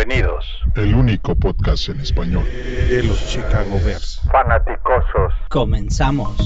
Bienvenidos. El único podcast en español de los Chicago Bears. Fanaticosos. Comenzamos.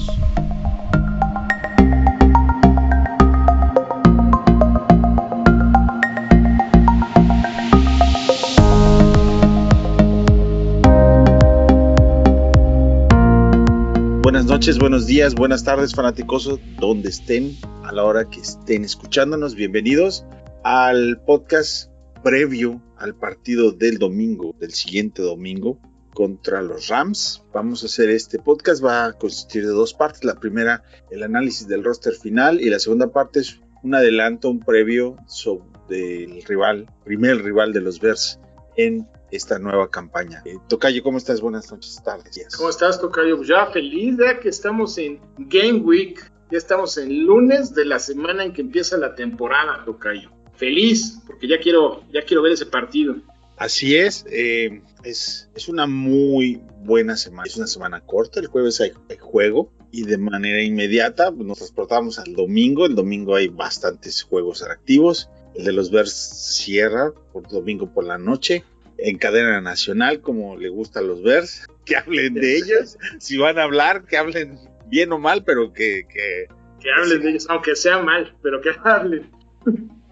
Buenas noches, buenos días, buenas tardes, fanaticosos, donde estén, a la hora que estén escuchándonos. Bienvenidos al podcast previo al partido del domingo, del siguiente domingo, contra los Rams. Vamos a hacer este podcast, va a consistir de dos partes. La primera, el análisis del roster final, y la segunda parte es un adelanto, un previo sobre el rival, primer rival de los Bears en esta nueva campaña. Eh, Tocayo, ¿cómo estás? Buenas noches, tardes. ¿Cómo estás, Tocayo? Pues ya feliz ya que estamos en Game Week. Ya estamos en lunes de la semana en que empieza la temporada, Tocayo. Feliz, porque ya quiero, ya quiero ver ese partido. Así es, eh, es, es una muy buena semana. Es una semana corta, el jueves hay, hay juego y de manera inmediata pues, nos transportamos al domingo. El domingo hay bastantes juegos activos. El de los Bears cierra por domingo por la noche en cadena nacional, como le gusta a los Bears, que hablen de ellos. Si van a hablar, que hablen bien o mal, pero que, que Que hablen de ellos, aunque sea mal, pero que hablen.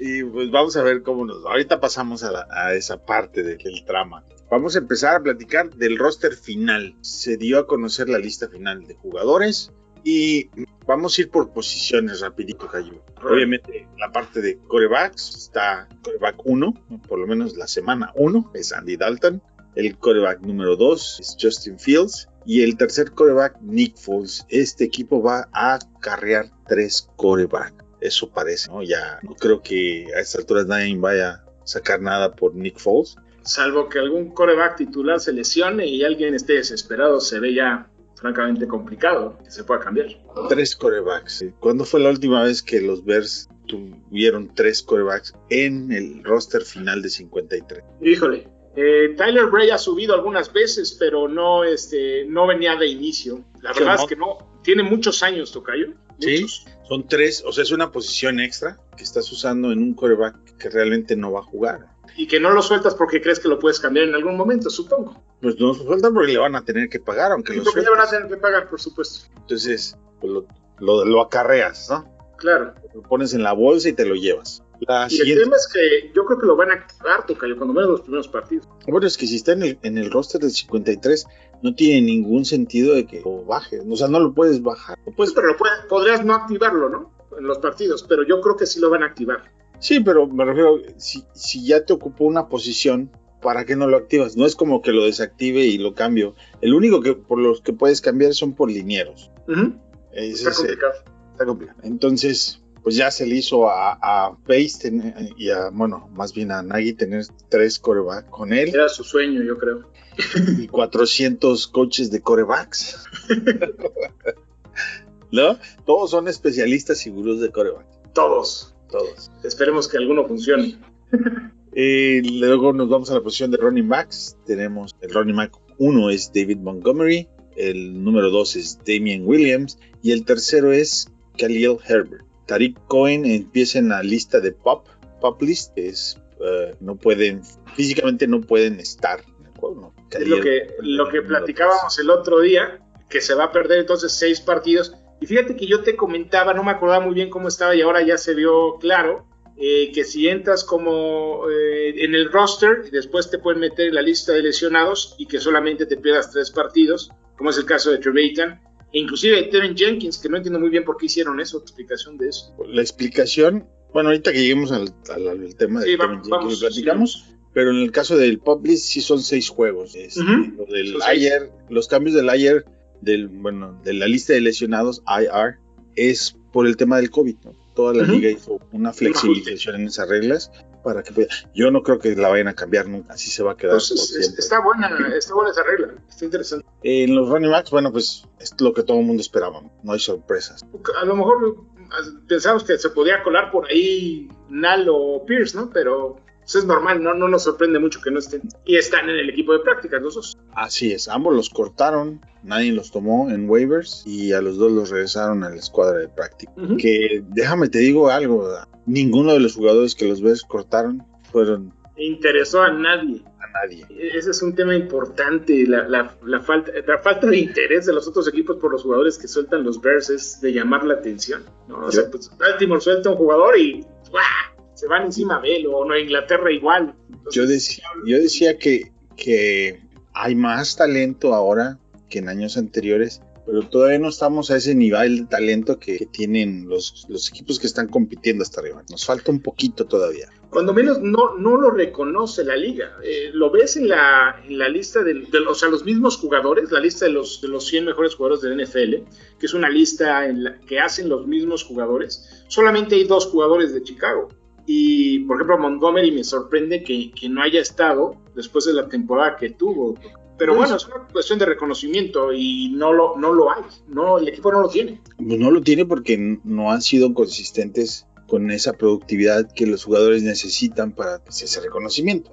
Y pues vamos a ver cómo nos. Ahorita pasamos a, la- a esa parte de- del trama. Vamos a empezar a platicar del roster final. Se dio a conocer la lista final de jugadores y vamos a ir por posiciones rapidito, Cayo. Obviamente la parte de corebacks está coreback 1, por lo menos la semana 1 es Andy Dalton. El coreback número 2 es Justin Fields. Y el tercer coreback, Nick Foles. Este equipo va a carrear tres corebacks. Eso parece, ¿no? Ya no creo que a estas alturas nadie vaya a sacar nada por Nick Foles. Salvo que algún coreback titular se lesione y alguien esté desesperado, se ve ya francamente complicado que se pueda cambiar. Tres corebacks. ¿Cuándo fue la última vez que los Bears tuvieron tres corebacks en el roster final de 53? Híjole. eh, Tyler Bray ha subido algunas veces, pero no, este, no venía de inicio. La verdad es que no. Tiene muchos años, Tocayo. Sí. Muchos. Son tres, o sea, es una posición extra que estás usando en un coreback que realmente no va a jugar. Y que no lo sueltas porque crees que lo puedes cambiar en algún momento, supongo. Pues no se sueltan porque le van a tener que pagar, aunque lo porque le van a tener que pagar, por supuesto. Entonces, pues lo, lo- lo acarreas, ¿no? Claro. Lo pones en la bolsa y te lo llevas. La Y el tema es que yo creo que lo van a activar, Tocayo, cuando menos los primeros partidos. bueno, es que si está en el, en el roster del 53, no tiene ningún sentido de que lo bajes. O sea, no lo puedes bajar. Lo Pues, puedes- pero lo puede- podrías no activarlo, ¿no? En los partidos, pero yo creo que sí lo van a activar. Sí, pero me refiero, si, si ya te ocupó una posición, ¿para qué no lo activas? No es como que lo desactive y lo cambio. El único que por los que puedes cambiar son por linieros. Ese Está es complicado. Está complicado. Entonces, pues ya se le hizo a, a Pace y a, bueno, más bien a Nagy tener tres corebacks con él Era su sueño, yo creo. y 400 coaches de corebacks. ¿No? Todos son especialistas y gurús de coreback. Todos. Todos. Esperemos que alguno funcione. Eh, luego nos vamos a la posición de running backs. Tenemos el running back 1 es David Montgomery, el número 2 es Damian Williams y el tercero es Khalil Herbert. Tariq Cohen empieza en la lista de pop, pop list, es eh, no pueden, físicamente no pueden estar. Es lo que, lo que platicábamos el otro día, que se va a perder entonces seis partidos. Y fíjate que yo te comentaba, no me acordaba muy bien cómo estaba y ahora ya se vio claro, eh, que si entras como eh, en el roster y después te pueden meter en la lista de lesionados y que solamente te pierdas tres partidos, como es el caso de Trevathan, inclusive Tevin Jenkins, que no entiendo muy bien por qué hicieron eso, explicación de eso. La explicación, bueno, ahorita que lleguemos al, al- al tema Sí, de Jenkins, vamos, platicamos. Pero en el caso del pop list sí son seis juegos. Este, Ujú. lo del los cambios del ayer, del, bueno, de la lista de lesionados, IR, es por el tema del COVID. ¿no? Toda la Ujú. liga hizo una flexibilización en esas reglas para que yo no creo que la vayan a cambiar nunca, así se va a quedar Entonces, Pues es- está buena, está buena esa regla, está interesante. En los running backs, bueno, pues es lo que todo el mundo esperaba, no hay sorpresas. A lo mejor pensamos que se podía colar por ahí Nal o Pierce, ¿no? Pero pues, es normal, ¿no? No nos sorprende mucho que no estén. Y están en el equipo de prácticas los dos. Así es, ambos los cortaron, nadie los tomó en waivers y a los dos los regresaron a la escuadra de práctica. Que déjame te digo algo, ninguno de los jugadores que los ves cortaron fueron interesó a nadie. A nadie. Ese es un tema importante, la, falta, la falta de interés de los otros equipos por los jugadores que sueltan los Bears es de llamar la atención. ¿no? O sea, pues, Baltimore suelta un jugador y se van encima de él, o no, Inglaterra igual. yo decía, yo decía que, que hay más talento ahora que en años anteriores pero todavía no estamos a ese nivel de talento que, tienen los, los, equipos que están compitiendo hasta arriba. Nos falta un poquito todavía. Cuando menos no, no lo reconoce la liga. Eh, lo ves en la, en la lista de, o sea, los mismos jugadores, la lista de los, de los 100 mejores jugadores del NFL, que es una lista en la que hacen los mismos jugadores. Solamente hay dos jugadores de Chicago. Y, por ejemplo, Montgomery me sorprende que, que, no haya estado después de la temporada que tuvo. Pero pues bueno, es una cuestión de reconocimiento y no lo, no lo hay. No, el equipo no lo tiene. Pues no lo tiene porque no han sido consistentes con esa productividad que los jugadores necesitan para ese reconocimiento.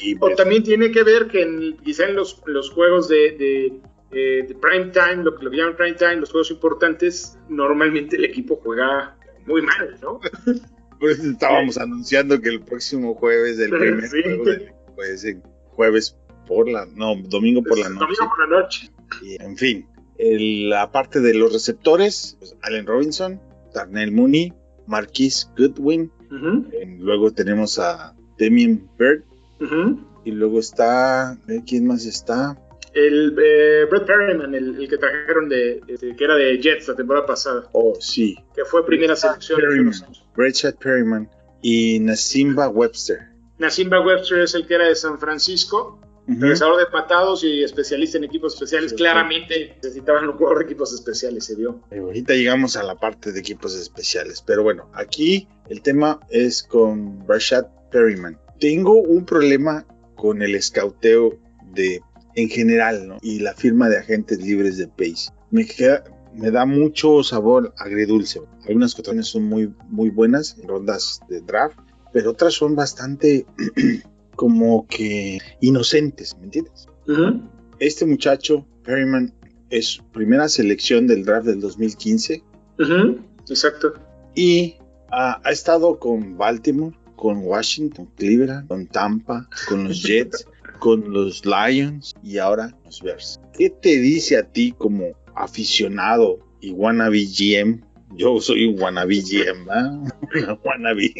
y o pues también tiene que ver que en, quizá en los, los juegos de, de, eh, prime time, lo que lo llaman prime time, los juegos importantes, normalmente el equipo juega muy mal, ¿no? Por eso estábamos anunciando que el próximo jueves del primer juego pues, jueves por la, no, domingo por la noche. Domingo por la noche. Y, en fin, la parte de los receptores, pues, Allen Robinson, Darnell Mooney, Marquis Goodwin, luego tenemos a Demian Bird, y luego está, ¿quién más está? El eh, Brett Perryman, el, que trajeron de, que era de Jets la temporada pasada. Oh, sí. Que fue primera selección. Brett Perryman y Nasimba Webster. Nasimba Webster es el que era de San Francisco Regresador de patados y especialista en equipos especiales. Claramente necesitaban un jugador de equipos especiales, se vio. ahorita llegamos a la parte de equipos especiales. Pero bueno, aquí el tema es con Rashad Perryman. Tengo un problema con el escauteo de en general, ¿no? Y la firma de agentes libres de Pace. Me me da mucho sabor agridulce. Algunas cotones son muy, muy buenas en rondas de draft, pero otras son bastante como que inocentes, ¿me entiendes? Este muchacho, Perryman, es primera selección del draft del 2015. Exacto. Y ha estado con Baltimore, con Washington, Cleveland, con Tampa, con los Jets, con los Lions y ahora los Bears. ¿Qué te dice a ti como aficionado y wannabe GM? Yo soy un wannabe GM, ¿ah? wannabe.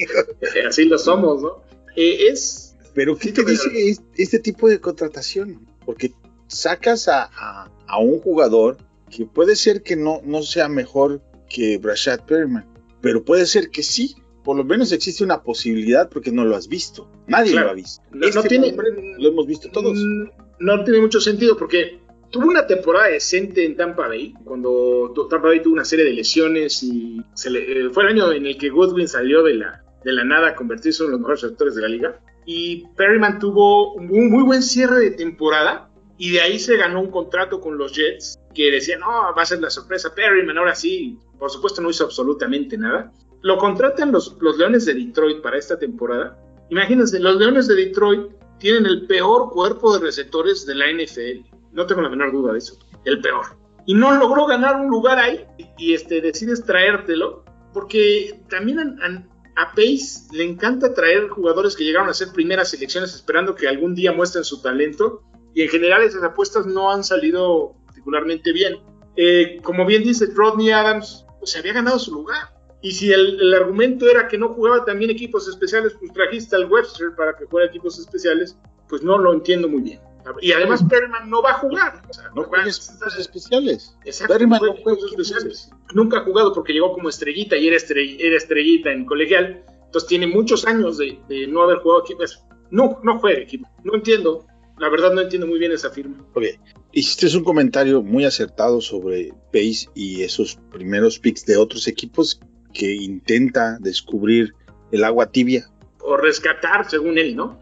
Así lo somos, ¿no? Eh, es pero ¿qué te dice este tipo de contratación? Porque sacas a, un jugador que puede ser que no, no sea mejor que Brashad Perryman, pero puede ser que sí. Por lo menos existe una posibilidad porque no lo has visto. Nadie lo ha visto. No, este tiene, lo hemos visto todos. Mm, no tiene mucho sentido porque tuvo una temporada decente en Tampa Bay, cuando Tampa Bay tuvo una serie de lesiones y se eh, fue el año en el que Goodwin salió de la, de la nada a convertirse en uno de los mejores sectores de la liga y Perryman tuvo un muy buen cierre de temporada y de ahí se ganó un contrato con los Jets que decían, no, va a ser la sorpresa Perryman, ahora sí, por supuesto no hizo absolutamente nada. Lo contratan los, Leones de Detroit para esta temporada. Imagínense, los Leones de Detroit tienen el peor cuerpo de receptores de la NFL. No tengo la menor duda de eso. El peor. Y no logró ganar un lugar ahí y este, decides traértelo porque también han, a Pace le encanta traer jugadores que llegaron a ser primeras selecciones esperando que algún día muestren su talento y en general esas apuestas no han salido particularmente bien. Eh, como bien dice Rodney Adams, pues se había ganado su lugar. Y si el, argumento era que no jugaba también equipos especiales, pues trajiste al Webster para que fuera equipos especiales, pues no lo entiendo muy bien. Y además Perryman no va a jugar. no juega equipos especiales. Exacto, Perryman no juega especiales. Nunca ha jugado porque llegó como estrellita y era, estrellita en colegial. Entonces tiene muchos años de, no haber jugado equipos. No, no juega equipo. No entiendo. La verdad no entiendo muy bien esa firma. Ok. Hiciste un comentario muy acertado sobre Pace y esos primeros picks de otros equipos que intenta descubrir el agua tibia. O rescatar, según él, ¿no?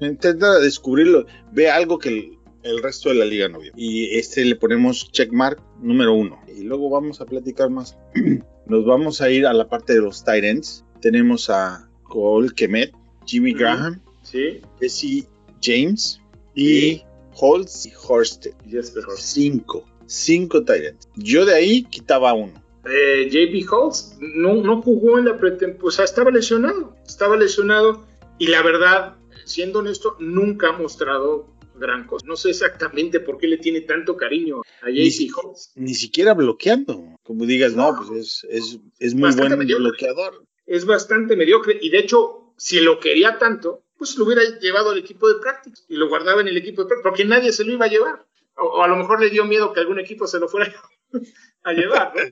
intenta descubrirlo, ve algo que el, resto de la liga no vio. Y este le ponemos checkmark número uno. Y luego vamos a platicar más. Nos vamos a ir a la parte de los Titans. Tenemos a Cole Kemet, Jimmy Graham, Jesse James y Holtz y Horsted. Cinco. Cinco Titans. Yo de ahí quitaba uno. Eh, JP Holtz no, no jugó en la pretemporada, o sea, estaba lesionado, estaba lesionado y la verdad siendo honesto, nunca ha mostrado gran cosa. No sé exactamente por qué le tiene tanto cariño a JC Holtz. Ni siquiera bloqueando. Como digas, no, pues es, es, es muy buen bloqueador. Es bastante mediocre y de hecho, si lo quería tanto, pues lo hubiera llevado al equipo de práctica y lo guardaba en el equipo de práctica, porque nadie se lo iba a llevar. O, a lo mejor le dio miedo que algún equipo se lo fuera a llevar, ¿no?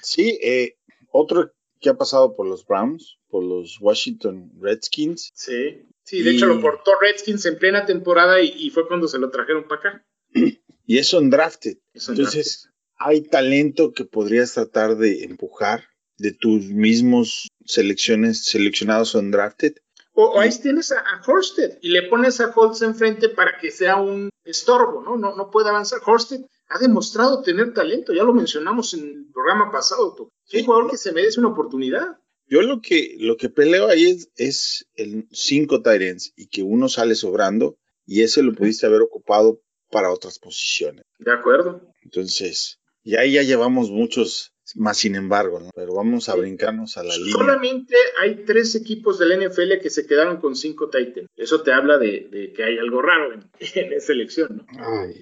Sí, eh, otro que ha pasado por los Browns, por los Washington Redskins. Sí, sí, de hecho lo portó Redskins en plena temporada y, fue cuando se lo trajeron para acá. Y es undrafted. Entonces, hay talento que podrías tratar de empujar de tus mismos selecciones seleccionados undrafted. O, o ahí tienes a, Horsted y le pones a Holtz enfrente para que sea un estorbo, ¿no? No, no puede avanzar. Horsted ha demostrado tener talento, ya lo mencionamos en el programa pasado. Tú. Es un jugador que se merece una oportunidad. Yo lo que, lo que peleo ahí es, es el cinco Tyrants y que uno sale sobrando y ese lo pudiste haber ocupado para otras posiciones. De acuerdo. Entonces, y ahí ya llevamos muchos más sin embargo, ¿no? pero vamos a brincarnos a la línea. Solamente hay tres equipos del NFL que se quedaron con cinco Titans. Eso te habla de, que hay algo raro en, esa elección, ¿no?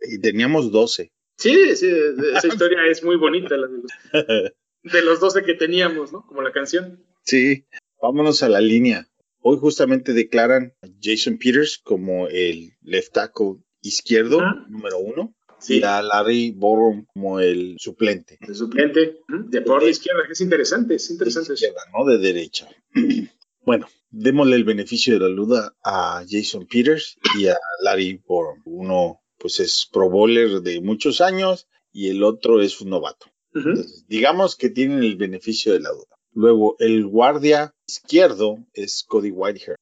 y teníamos 12. Sí, sí, esa historia es muy bonita, la de, los, de los 12 que teníamos, ¿no? Como la canción. Sí, vámonos a la línea. Hoy justamente declaran a Jason Peters como el left tackle izquierdo, número uno. Y a Larry Borum como el suplente. El suplente de por la izquierda, que es interesante, es interesante. De izquierda, no de derecha. bueno, démosle el beneficio de la duda a Jason Peters y a Larry Borum. Uno pues es pro bowler de muchos años y el otro es un novato. digamos que tienen el beneficio de la duda. Luego, el guardia izquierdo es Cody Whitehair.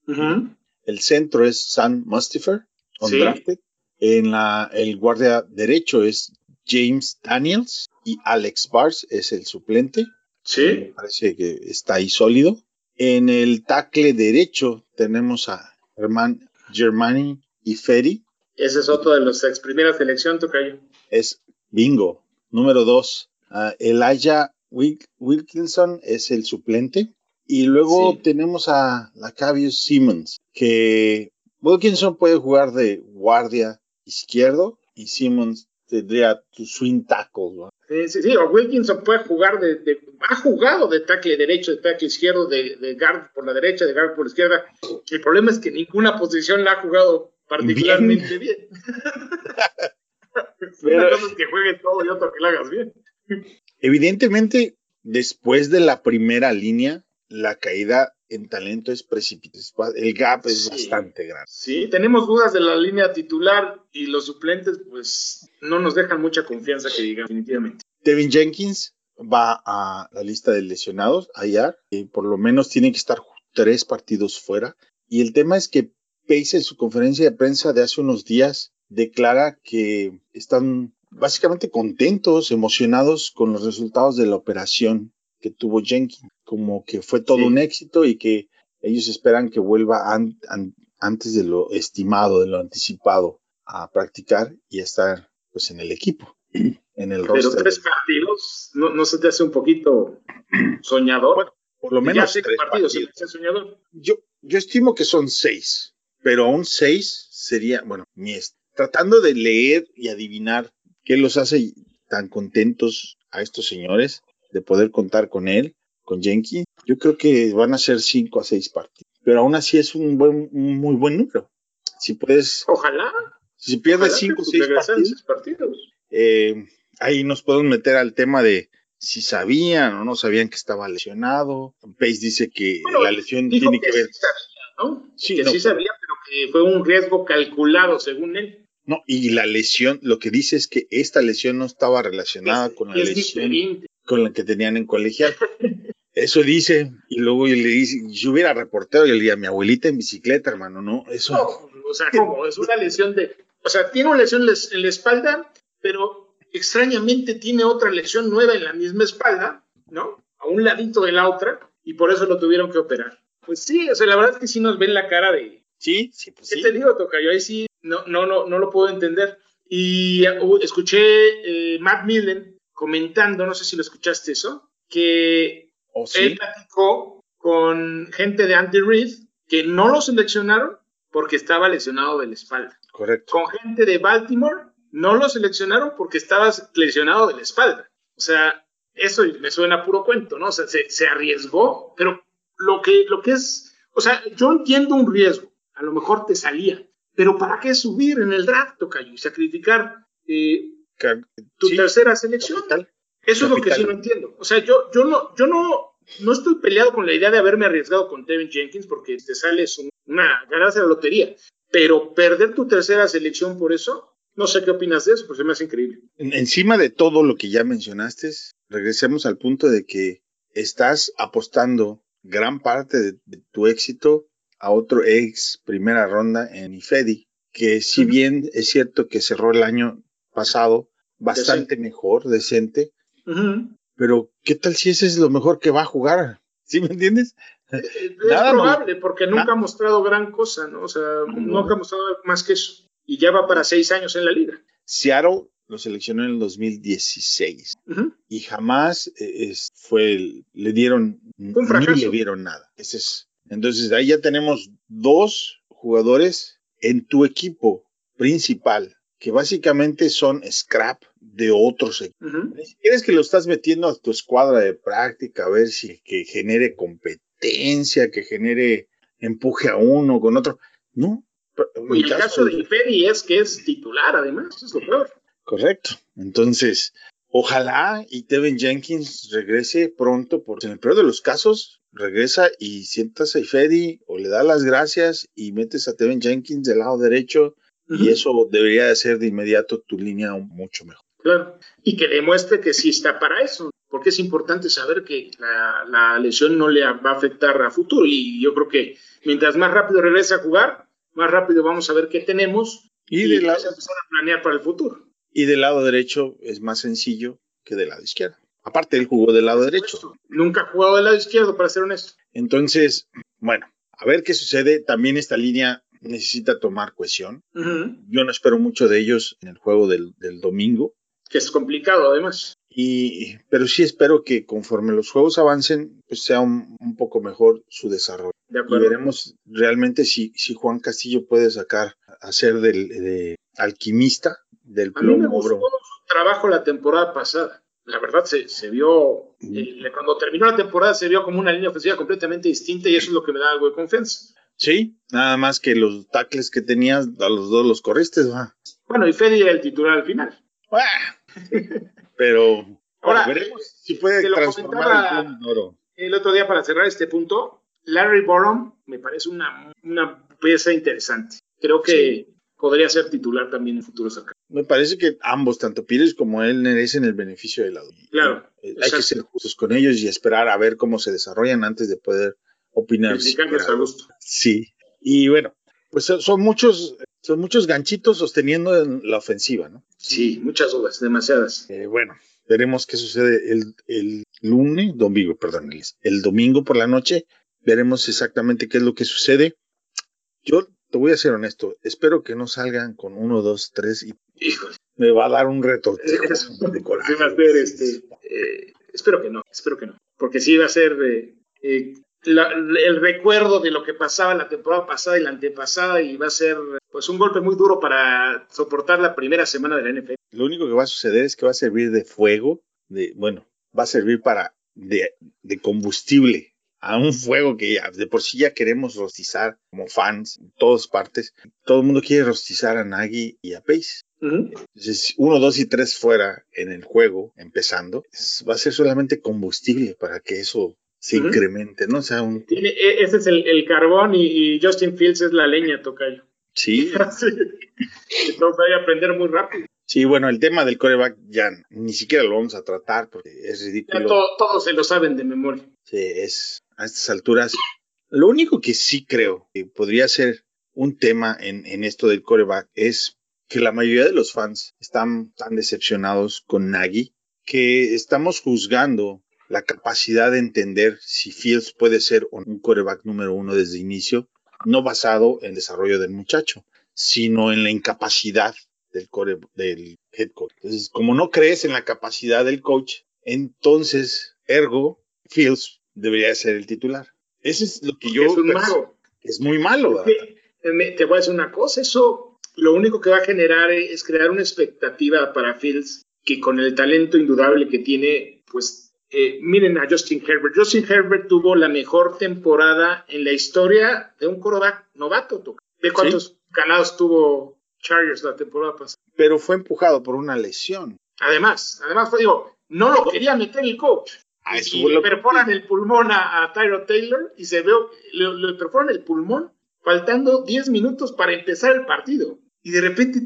El centro es Sam Mustifer, undrafted. En la, el guardia derecho es James Daniels y Alex Bars es el suplente. Sí. Parece que está ahí sólido. En el tackle derecho tenemos a Herman Germani y Ferry. Ese es otro de los ex primera selección, Tocayo. Es bingo. Número dos, uh, Elijah Wilkinson es el suplente. Y luego tenemos a Lacavius Simmons, que Wilkinson puede jugar de guardia izquierdo y Simmons tendría tu swing tackle. Sí, sí, sí, o Wilkinson puede jugar de, ha jugado de tackle derecho, de tackle izquierdo, de, de, guard por la derecha, de guard por la izquierda. El problema es que ninguna posición la ha jugado particularmente bien. Pero, Una que juegues todo y otro que lo hagas bien. Evidentemente, después de la primera línea, la caída en talento es precipitosa. El gap es bastante grande. Sí, tenemos dudas de la línea titular y los suplentes, pues no nos dejan mucha confianza que digan, definitivamente. Devin Jenkins va a la lista de lesionados allá, y por lo menos tiene que estar tres partidos fuera. Y el tema es que Pace en su conferencia de prensa de hace unos días declara que están básicamente contentos, emocionados con los resultados de la operación que tuvo Jenkins, como que fue todo un éxito y que ellos esperan que vuelva antes de lo estimado, de lo anticipado, a practicar y a estar pues en el equipo, en el Pero tres partidos, ¿no, se te hace un poquito soñador? por lo menos tres partidos. soñador. Yo, yo estimo que son seis pero aún seis sería, bueno, mi tratando de leer y adivinar qué los hace tan contentos a estos señores de poder contar con él, con Jenkins, yo creo que van a ser cinco a seis partidos. Pero aún así es un buen, muy buen número. Si puedes. Ojalá. Si pierdes cinco o seis partidos. Eh, ahí nos podemos meter al tema de si sabían o no sabían que estaba lesionado. Pace dice que la lesión tiene que, ver. Sí, que sí sabía, que fue un riesgo calculado, según él. No, y la lesión, lo que dice es que esta lesión no estaba relacionada con la lesión con la que tenían en colegial. Eso dice, y luego le dice, yo hubiera reportero, y le diría, mi abuelita en bicicleta, hermano, ¿no? Eso. o sea, ¿cómo? Es una lesión de. O sea, tiene una lesión en la espalda, pero extrañamente tiene otra lesión nueva en la misma espalda, ¿no? A un ladito de la otra, y por eso lo tuvieron que operar. Pues sí, o sea, la verdad es que sí nos ven la cara de. Sí, sí, pues ¿Qué te digo, Tocayo? Ahí sí, no, no, no, no lo puedo entender. Y uh, escuché eh, Matt Millen comentando, no sé si lo escuchaste eso, que ¿Oh, él platicó con gente de Andy Reid que no lo seleccionaron porque estaba lesionado de la espalda. Correcto. Con gente de Baltimore no lo seleccionaron porque estabas lesionado de la espalda. O sea, eso me suena a puro cuento, ¿no? O sea, se, arriesgó, pero lo que, lo que es, o sea, yo entiendo un riesgo, a lo mejor te salía, pero ¿para qué subir en el draft, Tocayo, y sacrificar eh, tu tercera selección? Eso es lo que sí no entiendo. O sea, yo, yo no, yo no, no estoy peleado con la idea de haberme arriesgado con Tevin Jenkins porque te sales una ganarse la lotería, pero perder tu tercera selección por eso, no sé qué opinas de eso, pues se me hace increíble. Encima de todo lo que ya mencionaste, regresemos al punto de que estás apostando gran parte de, tu éxito a otro ex primera ronda en IFEDI, que si bien es cierto que cerró el año pasado bastante mejor, decente, pero ¿qué tal si ese es lo mejor que va a jugar? ¿Sí me entiendes? Eh, es probable, porque nunca ha mostrado gran cosa, ¿no? O sea, nunca ha mostrado más que eso. Y ya va para seis años en la liga. Seattle lo seleccionó en el 2016 y jamás eh, fue, le dieron, ni le vieron nada. Ese es, entonces ahí ya tenemos dos jugadores en tu equipo principal que básicamente son scrap de otros equipos. quieres que lo estás metiendo a tu escuadra de práctica a ver si que genere competencia, que genere empuje a uno con otro. No. Y el caso de Ifedi es que es titular, además, es lo peor. Correcto. Entonces, ojalá y Tevin Jenkins regrese pronto, porque en el peor de los casos, regresa y sientas a Ifedi o le da las gracias y metes a Tevin Jenkins del lado derecho y eso debería de ser de inmediato tu línea mucho mejor. Claro, y que demuestre que sí está para eso, porque es importante saber que la, lesión no le va a afectar a futuro y yo creo que mientras más rápido regrese a jugar, más rápido vamos a ver qué tenemos y, de la... empezar a planear para el futuro. Y del lado derecho es más sencillo que del lado izquierdo. Aparte, él jugó del lado derecho. Nunca ha jugado del lado izquierdo, para ser honesto. Entonces, bueno, a ver qué sucede. También esta línea necesita tomar cohesión. Yo no espero mucho de ellos en el juego del, domingo. Que es complicado, además. Y, pero sí espero que conforme los juegos avancen, pues sea un, poco mejor su desarrollo. y veremos realmente si, si Juan Castillo puede sacar, hacer del de alquimista del plomo. A mí me gustó su trabajo la temporada pasada. La verdad se, se vio, eh, cuando terminó la temporada se vio como una línea ofensiva completamente distinta y eso es lo que me da algo de confianza. Sí, nada más que los tackles que tenías, a los dos los corriste. Bueno, y Fede era el titular al final. Pero ahora veremos si puede transformar el, oro. el otro día para cerrar este punto, Larry Borom me parece una, una pieza interesante. Creo que podría ser titular también en futuro cercano. Me parece que ambos, tanto Pires como él, merecen el beneficio del lado. Claro. Eh, hay que ser justos con ellos y esperar a ver cómo se desarrollan antes de poder opinar. gusto. Sí. Y bueno, pues son muchos, son muchos ganchitos sosteniendo la ofensiva, ¿no? Sí, muchas dudas, demasiadas. Eh, bueno, veremos qué sucede el, el lunes, domingo, perdón, el domingo por la noche. Veremos exactamente qué es lo que sucede. Yo te voy a ser honesto, espero que no salgan con uno, dos, tres y me va a dar un reto. de este, eh, espero que no, espero que no, porque sí va a ser eh, eh, el recuerdo de lo que pasaba la temporada pasada y la antepasada y va a ser pues un golpe muy duro para soportar la primera semana de la NFL. Lo único que va a suceder es que va a servir de fuego, de bueno, va a servir para de, de combustible a un fuego que de por sí ya queremos rostizar como fans en todas partes. Todo el mundo quiere rostizar a Nagy y a Pace. Entonces, uno, dos y tres fuera en el juego, empezando, va a ser solamente combustible para que eso se incremente, ¿no? O sea, un... E, ese es el, carbón y, Justin Fields es la leña, Tocayo. Sí. Entonces hay que aprender muy rápido. Sí, bueno, el tema del coreback ya ni siquiera lo vamos a tratar porque es ridículo. todos se lo saben de memoria. Sí, es a estas alturas. Lo único que sí creo que podría ser un tema en, esto del coreback es que la mayoría de los fans están tan decepcionados con Nagy que estamos juzgando la capacidad de entender si Fields puede ser un coreback número uno desde inicio, no basado en el desarrollo del muchacho, sino en la incapacidad del, core, del head coach. Entonces, como no crees en la capacidad del coach, entonces, ergo, Fields debería ser el titular. Eso es lo que yo... Es malo. Es muy malo. eh, te voy a decir una cosa, eso lo único que va a generar es crear una expectativa para Fields que con el talento indudable que tiene, pues eh, miren a Justin Herbert. Justin Herbert tuvo la mejor temporada en la historia de un quarterback novato. ¿De cuántos ganados tuvo Chargers la temporada pasada? Pero fue empujado por una lesión. Además, además, digo, no lo quería meter el coach. Y le perforan el pulmón a, Tyro Taylor y se ve, le, le perforan el pulmón faltando 10 minutos para empezar el partido. Y de repente,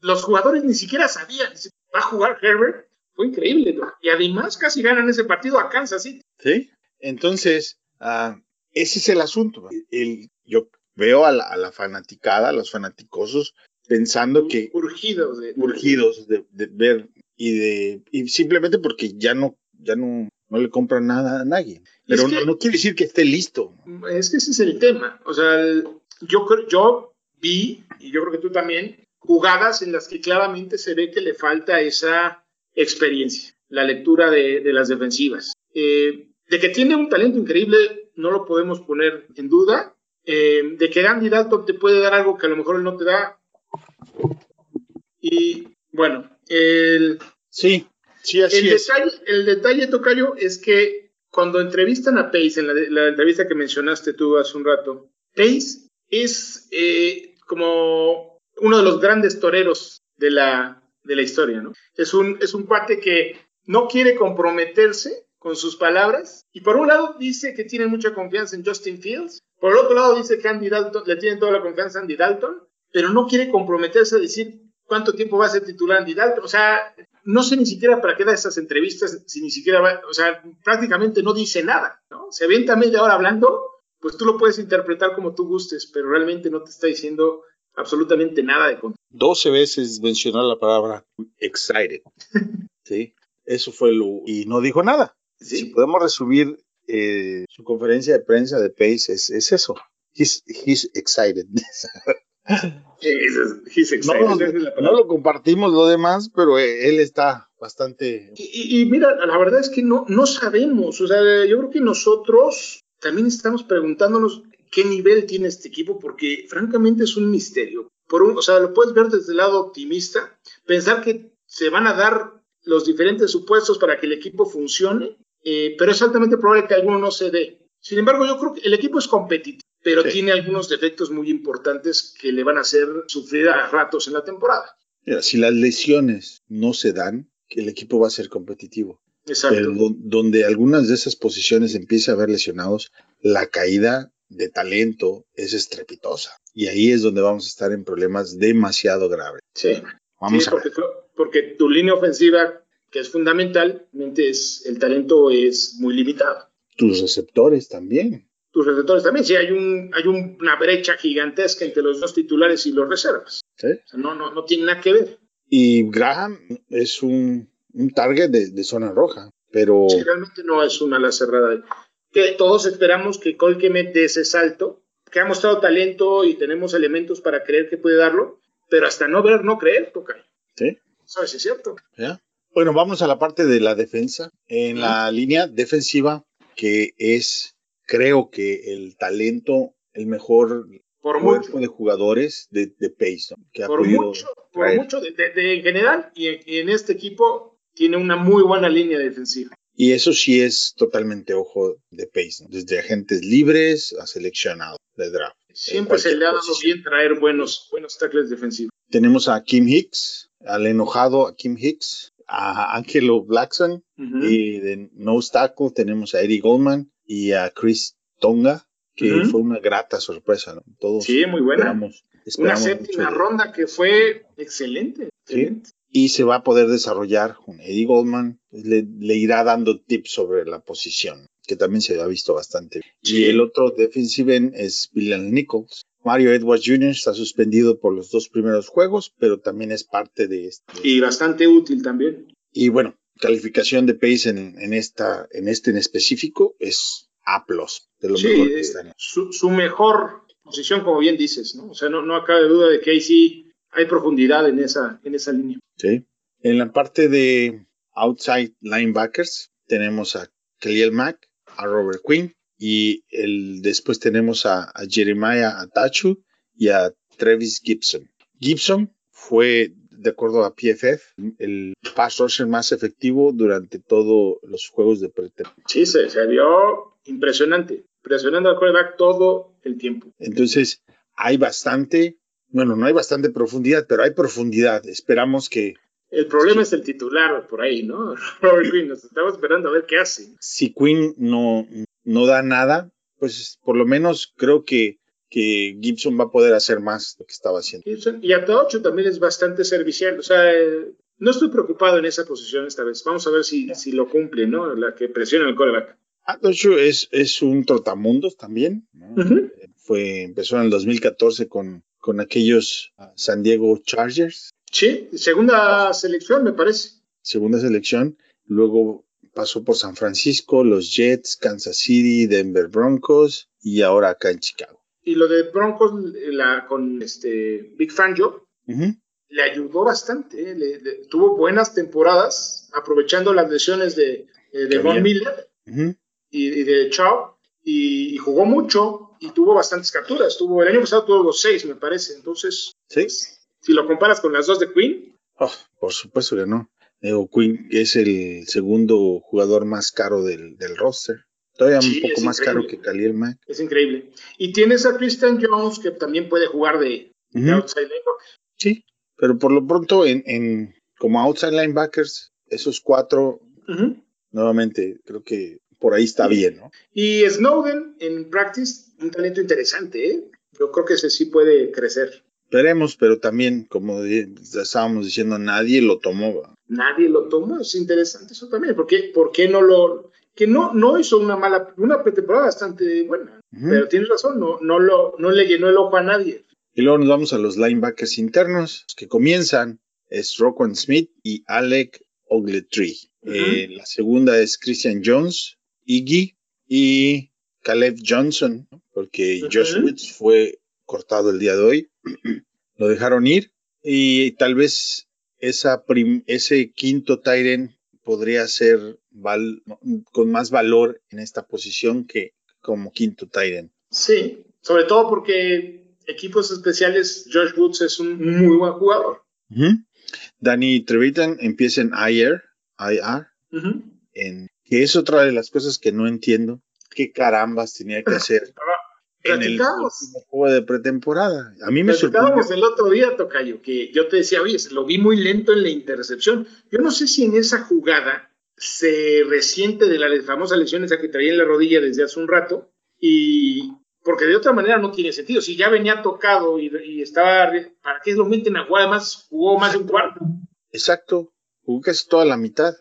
los jugadores ni siquiera sabían, va a jugar Herbert. Fue increíble. Y además casi ganan ese partido a Kansas City. Sí, entonces, uh, ese es el asunto. El, yo veo a la, a la, fanaticada, a los fanaticosos, pensando que... Urgidos de, urgidos de, de, ver y de... Y simplemente porque ya no, ya no, no le compran nada a nadie. Pero no, no, quiere decir que esté listo. Es que ese es el tema. O sea, el, yo, yo vi, y yo creo que tú también, jugadas en las que claramente se ve que le falta esa experiencia, la lectura de, de las defensivas. Eh, de que tiene un talento increíble, no lo podemos poner en duda. Eh, de que Andy Dalton te puede dar algo que a lo mejor él no te da. Y bueno, el, sí, sí, así el es. Detalle, el detalle, Tocayo, es que cuando entrevistan a Pace, en la, la, entrevista que mencionaste tú hace un rato, Pace es eh, como uno de los grandes toreros de la, de la historia, ¿no? Es un, es un cuate que no quiere comprometerse con sus palabras y por un lado dice que tiene mucha confianza en Justin Fields, por el otro lado dice que Andy Dalton, le tiene toda la confianza a Andy Dalton, pero no quiere comprometerse a decir cuánto tiempo va a ser titular Andy Dalton, o sea, no sé ni siquiera para qué da esas entrevistas si ni siquiera va, o sea, prácticamente no dice nada, ¿no? Se avienta media hora hablando, pues tú lo puedes interpretar como tú gustes, pero realmente no te está diciendo absolutamente nada de contenido. 12 veces mencionó la palabra excited. sí, eso fue lo. Y no dijo nada. Sí. Si podemos resumir eh, su conferencia de prensa de Pace, es, es eso. He's, he's excited. No, lo compartimos lo demás, pero él está bastante. Y, y, mira, la verdad es que no, no sabemos. O sea, yo creo que nosotros también estamos preguntándonos qué nivel tiene este equipo, porque francamente es un misterio. Por un, o sea, lo puedes ver desde el lado optimista, pensar que se van a dar los diferentes supuestos para que el equipo funcione, eh, pero es altamente probable que alguno no se dé. Sin embargo, yo creo que el equipo es competitivo, pero sí. tiene algunos defectos muy importantes que le van a hacer sufrir a ratos en la temporada. Mira, si las lesiones no se dan, el equipo va a ser competitivo. Exacto. Pero donde algunas de esas posiciones empieza a haber lesionados, la caída de talento es estrepitosa. Y ahí es donde vamos a estar en problemas demasiado graves. Sí. Vamos sí, a porque, ver. porque tu línea ofensiva, que es fundamentalmente, es, el talento es muy limitado. Tus receptores también. Tus receptores también. Sí, hay, un, hay un, una brecha gigantesca entre los dos titulares y los reservas. ¿Sí? O sea, no, no, no tiene nada que ver. Y Graham es un, un target de, de, zona roja, pero... Sí, realmente no es una ala cerrada. Que todos esperamos que Colquemet dé ese salto, que ha mostrado talento y tenemos elementos para creer que puede darlo, pero hasta no ver, no creer, toca. Sí. ¿Sabes si es cierto? ¿Ya? Bueno, vamos a la parte de la defensa. En la línea defensiva, que es, creo que el talento, el mejor por cuerpo mucho. de jugadores de, de ¿no? que ha por podido mucho, por mucho de, de, de, en general y en, y en, este equipo tiene una muy buena línea defensiva. Y eso sí es totalmente ojo de ¿no? desde agentes libres a seleccionados de draft. Siempre se le ha dado posición. bien traer buenos, buenos tackles defensivos. Tenemos a Kim Hicks, al enojado a Kim Hicks, a Angelo Blackson Uh -huh. y de nose tackle tenemos a Eddie Goldman y a Chris Tonga, que Ujú. fue una grata sorpresa, ¿no? Todos Sí, muy buena. esperamos, Una esperamos séptima mucho de- ronda que fue excelente. Sí. excelente. y se va a poder desarrollar con Eddie Goldman, le, le irá dando tips sobre la posición, que también se ha visto bastante. Sí. Y el otro defensive end es William Nichols. Mario Edwards Jr. está suspendido por los dos primeros juegos, pero también es parte de este. Y bastante útil también. Y bueno, calificación de Pace en, en, esta, en este en específico es A+, de lo Sí, mejor que está. su, su mejor posición, como bien dices, ¿no? O sea, no, no cabe duda de que ahí sí hay profundidad en esa, en esa línea. Sí. En la parte de outside linebackers tenemos a Khalil Mack, a Robert Quinn y el, después tenemos a, a Jeremiah Atachu y a Travis Gibson. Gibson fue, de acuerdo a PFF, el pass rusher más efectivo durante todos los juegos de pretemporada. Sí, se, se vio impresionante, presionando al quarterback todo el tiempo. Entonces, hay bastante, bueno, no hay bastante profundidad, pero hay profundidad. Esperamos que el problema es el titular por ahí, ¿no? Robert Quinn, nos estamos esperando a ver qué hace. Si Quinn no, no da nada, pues por lo menos creo que, que Gibson va a poder hacer más de lo que estaba haciendo. Gibson, y Atocho también es bastante servicial, o sea, eh, no estoy preocupado en esa posición esta vez. Vamos a ver si, si lo cumple, ¿no? La que presiona el coreback. Atocho es, es un trotamundos también, ¿no? uh -huh. Fue, empezó en el 2014 con, con aquellos uh, San Diego Chargers. Sí, segunda selección, me parece. Segunda selección. Luego pasó por San Francisco, los Jets, Kansas City, Denver Broncos y ahora acá en Chicago. Y lo de Broncos la, con este Big Fangio uh -huh. le ayudó bastante. ¿eh? Le, le, tuvo buenas temporadas aprovechando las lesiones de, eh, de Von Miller uh -huh. y, y, de Chow y, y, jugó mucho y tuvo bastantes capturas. Tuvo el año pasado tuvo los seis, me parece. Entonces, ¿Sí? pues, si lo comparas con las dos de Queen. Oh, por supuesto que no. Digo, Queen es el segundo jugador más caro del, del roster. Todavía sí, un poco más increíble. caro que Khalil Mack. Es increíble. Y tienes a Christian Jones, que también puede jugar de, uh -huh. de outside linebacker. Sí, pero por lo pronto, en, en como outside linebackers, esos cuatro, uh -huh. nuevamente, creo que por ahí está bien, ¿no? Y Snowden en practice, un talento interesante, ¿eh? Yo creo que ese sí puede crecer. Veremos, pero también, como estábamos diciendo, nadie lo tomó. Nadie lo tomó, es interesante eso también. ¿Por qué, por qué no lo.? Que no, no hizo una mala, una pretemporada bastante buena, uh -huh. pero tienes razón, no, no, lo, no le llenó el ojo a nadie. Y luego nos vamos a los linebackers internos, los que comienzan es Roquan Smith y Alec Ogletree. Uh -huh. eh, la segunda es Christian Jones, Iggy y Caleb Johnson, porque uh -huh. Josh Woods fue cortado el día de hoy. lo dejaron ir y tal vez esa ese quinto Tyren podría ser con más valor en esta posición que como quinto Tyren. Sí, sobre todo porque equipos especiales, Josh Woods es un muy buen jugador. Uh -huh. Danny Trevitan empieza en IR, IR uh -huh. en, que es otra de las cosas que no entiendo. ¿Qué carambas tenía que hacer? En el último juego de pretemporada. A mí me sorprendió. el otro día, Tocayo, que yo te decía, oye, lo vi muy lento en la intercepción. Yo no sé si en esa jugada se resiente de la famosa lesión esa que traía en la rodilla desde hace un rato, y porque de otra manera no tiene sentido. Si ya venía tocado y, y estaba, ¿para qué lo meten a jugar? Además, jugó más de un cuarto. Exacto, jugó casi toda la mitad,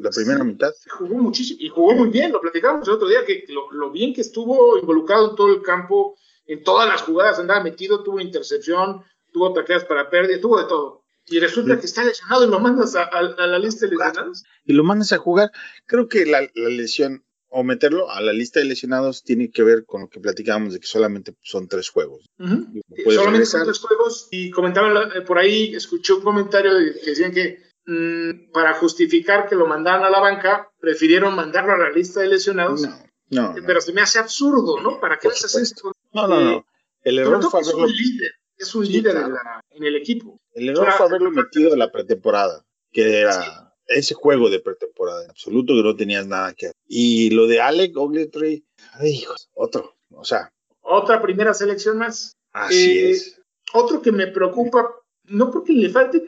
la primera sí, mitad. Jugó muchísimo y jugó muy bien, lo platicábamos el otro día, que lo, lo, bien que estuvo involucrado en todo el campo, en todas las jugadas andaba metido, tuvo intercepción, tuvo taqueas para pérdida, tuvo de todo. Y resulta sí. que está lesionado y lo mandas a, a, a, la lista de lesionados. Y lo mandas a jugar. Creo que la, la, lesión, o meterlo a la lista de lesionados, tiene que ver con lo que platicábamos de que solamente son tres juegos. Uh -huh. Solamente regresar. son tres juegos. Y comentaban eh, por ahí, escuché un comentario que decían que mmm, para justificar que lo mandaran a la banca, prefirieron mandarlo a la lista de lesionados. No, no. Pero no. se me hace absurdo, ¿no? ¿Para qué haces esto? No, no, no. El error fue haberlo... Es un líder, es un sí, líder claro. en, la, en, el equipo. El error fue haberlo metido a la pretemporada, que era sí. ese juego de pretemporada. En absoluto que no tenías nada que hacer. Y lo de Alec Ogletree, ay, hijos, otro. O sea. Otra primera selección más. Así eh, es. Otro que me preocupa no porque le falte,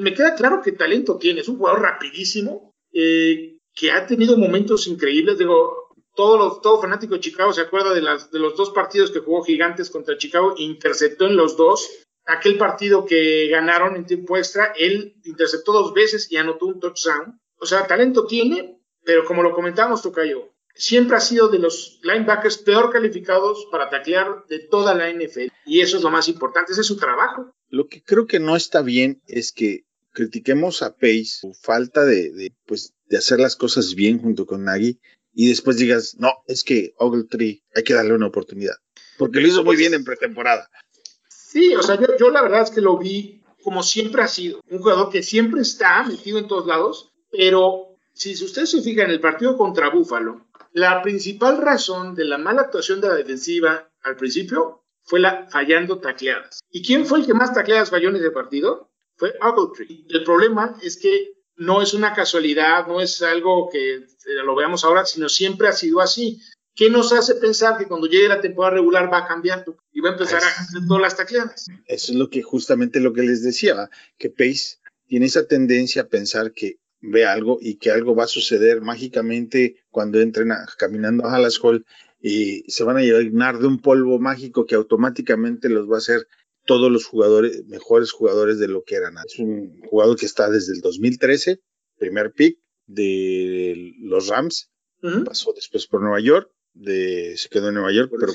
me, queda claro que talento tiene, es un jugador rapidísimo, eh, que ha tenido momentos increíbles, digo, todo, los, todo fanático de Chicago se acuerda de, las, de los dos partidos que jugó Gigantes contra Chicago, interceptó en los dos, aquel partido que ganaron en tiempo extra, él interceptó dos veces y anotó un touchdown, o sea, talento tiene, pero como lo comentamos, Tocayo, siempre ha sido de los linebackers peor calificados para taclear de toda la NFL. Y eso es lo más importante, ese es su trabajo. Lo que creo que no está bien es que critiquemos a Pace su falta de, de, pues, de hacer las cosas bien junto con Nagy y después digas, no, es que Ogletree hay que darle una oportunidad. Porque lo hizo muy bien en pretemporada. Sí, o sea, yo, yo la verdad es que lo vi como siempre ha sido. Un jugador que siempre está metido en todos lados, pero si ustedes se fijan en el partido contra Búfalo, la principal razón de la mala actuación de la defensiva al principio fue la fallando tacleadas. ¿Y quién fue el que más tacleadas falló en ese partido? Fue Ogletree. El problema es que no es una casualidad, no es algo que eh, lo veamos ahora, sino siempre ha sido así. ¿Qué nos hace pensar que cuando llegue la temporada regular va a cambiar y va a empezar a hacer todas las tacleadas? Eso es lo que justamente lo que les decía, que Pace tiene esa tendencia a pensar que ve algo y que algo va a suceder mágicamente cuando entren caminando a Hallas Hall y se van a llenar de un polvo mágico que automáticamente los va a hacer todos los jugadores, mejores jugadores de lo que eran. Es un jugador que está desde el 2013, primer pick de los Rams, pasó después por Nueva York, de, se quedó en Nueva York, pero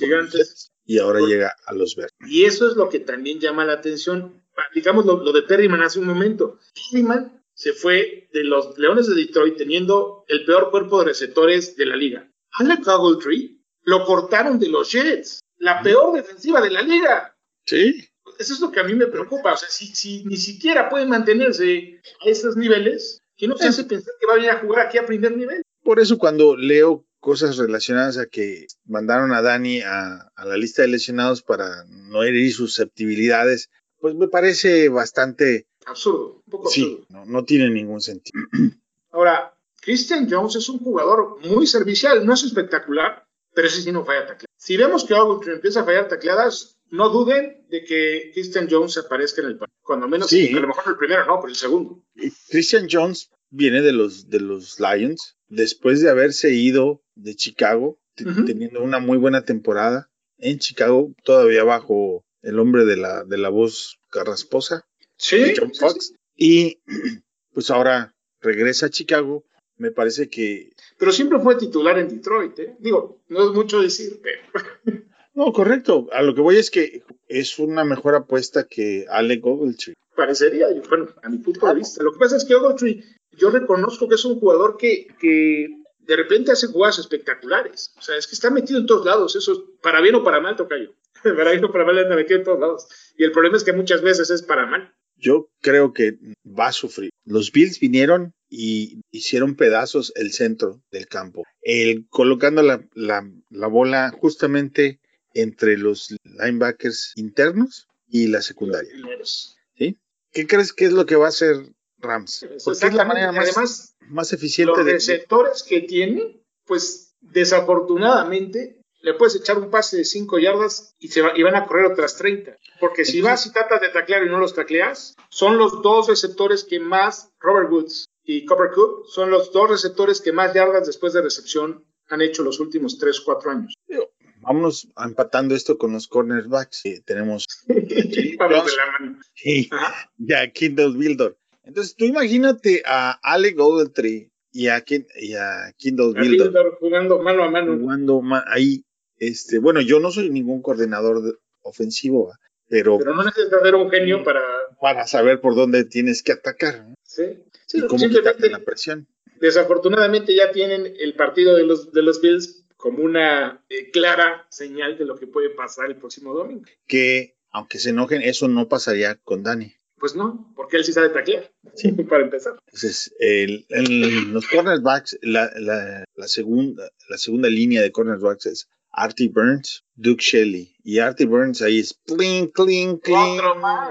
y ahora llega a los Verdes. Y eso es lo que también llama la atención. Digamos lo, de Perryman hace un momento. Perryman se fue de los Leones de Detroit teniendo el peor cuerpo de receptores de la liga. Alec Ogletree lo cortaron de los Jets, la peor defensiva de la liga. Sí. Eso es lo que a mí me preocupa. O sea, si, ni siquiera pueden mantenerse a esos niveles, ¿qué no se hace pensar que va a venir a jugar aquí a primer nivel? Por eso cuando leo cosas relacionadas a que mandaron a Dani a, la lista de lesionados para no herir susceptibilidades, pues me parece bastante absurdo, un poco sí, No, tiene ningún sentido. Ahora, Christian Jones es un jugador muy servicial, no es espectacular, pero ese sí no falla tacleadas. Si vemos que Ogletree empieza a fallar tacleadas, no duden de que Christian Jones aparezca en el partido. Cuando menos, a lo mejor el primero no, pero el segundo. Christian Jones viene de los, de los Lions después de haberse ido de Chicago, teniendo una muy buena temporada en Chicago, todavía bajo el hombre de la, de la voz carrasposa, sí, John Fox. Y pues ahora regresa a Chicago. Me parece que. Pero siempre fue titular en Detroit, ¿eh? Digo, no es mucho decir, pero. No, correcto. A lo que voy es que es una mejor apuesta que Alec Ogletree. Parecería, bueno, a mi punto de vista. Lo que pasa es que Ogletree, yo reconozco que es un jugador que, que de repente hace jugadas espectaculares. O sea, es que está metido en todos lados. Eso, para bien o para mal, toca yo. para bien o para mal, está metido en todos lados. Y el problema es que muchas veces es para mal. Yo creo que va a sufrir. Los Bills vinieron y hicieron pedazos el centro del campo, el, colocando la, la, la bola justamente entre los linebackers internos y la secundaria. ¿Sí? ¿Qué crees que es lo que va a hacer Rams? Porque es la manera más, más eficiente los de. Los receptores que tiene, pues desafortunadamente le puedes echar un pase de 5 yardas y, se y van a correr otras 30. Porque si vas y tratas de taclear y no los tacleas, son los dos receptores que más, Robert Woods y Copper Cook, son los dos receptores que más yardas después de recepción han hecho los últimos 3, 4 años vámonos empatando esto con los cornerbacks. tenemos y ya Kindle Builder. Entonces, tú imagínate a Ale Ogletree y a, y a Kindle Builder jugando mano a mano. Jugando ahí. Este, bueno, yo no soy ningún coordinador ofensivo, pero, pero no necesitas ser un genio para... para saber por dónde tienes que atacar. Sí, sí, y cómo quitarte la presión. Desafortunadamente ya tienen el partido de los, de los Bills como una eh, clara señal de lo que puede pasar el próximo domingo. Que, aunque se enojen, eso no pasaría con Dani. Pues no, porque él sí sabe taclear, sí. para empezar. Entonces, el, los cornerbacks, la, la, la, segunda, la segunda línea de cornerbacks es Artie Burns, Duke Shelley. Y Artie Burns ahí es clean, clean, clean. Otro más.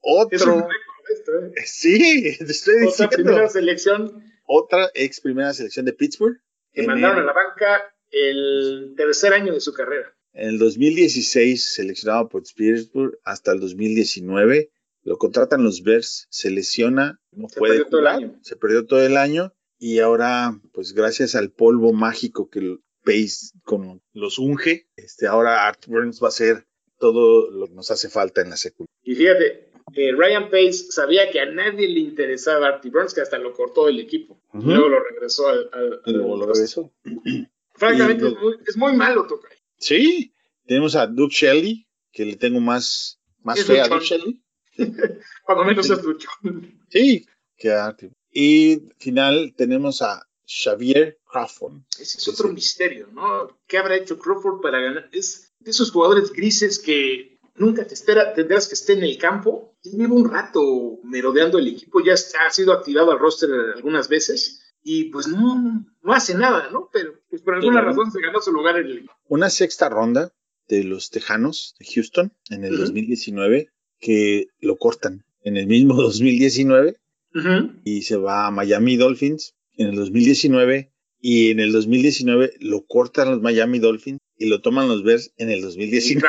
otro. Esto, ¿eh? Sí, te estoy diciendo. Otra primera selección. Otra ex primera selección de Pittsburgh. Que mandaron a la banca el tercer año de su carrera. En el 2016, seleccionado por Pittsburgh hasta el 2019, lo contratan los Bears, se lesiona, no se puede jugar, se perdió todo el año y ahora, pues gracias al polvo mágico que Pace con los unge, este, ahora Art Burns va a ser todo lo que nos hace falta en la secundaria. Y fíjate, eh, Ryan Pace sabía que a nadie le interesaba Artie Burns, que hasta lo cortó del equipo. Luego lo regresó al. luego lo regresó. Francamente, es, muy, malo, Toca. Sí, tenemos a Duke Shelley, que le tengo más, más fe a Duke Shelley. Cuando menos es Duke. Sí, que arte. Y final tenemos a Xavier Crawford. Ese es otro misterio, ¿no? ¿Qué habrá hecho Crawford para ganar? Es de esos jugadores grises que nunca te espera, tendrás que esté en el campo. Lleva un rato merodeando el equipo, ya ha sido activado al roster algunas veces y pues no, no hace nada, ¿no? Pero pues por alguna razón se ganó su lugar en el Una sexta ronda de los Tejanos de Houston en el 2019 que lo cortan en el mismo 2019 y se va a Miami Dolphins en el 2019 y en el 2019 lo cortan los Miami Dolphins y lo toman los Bears en el 2019.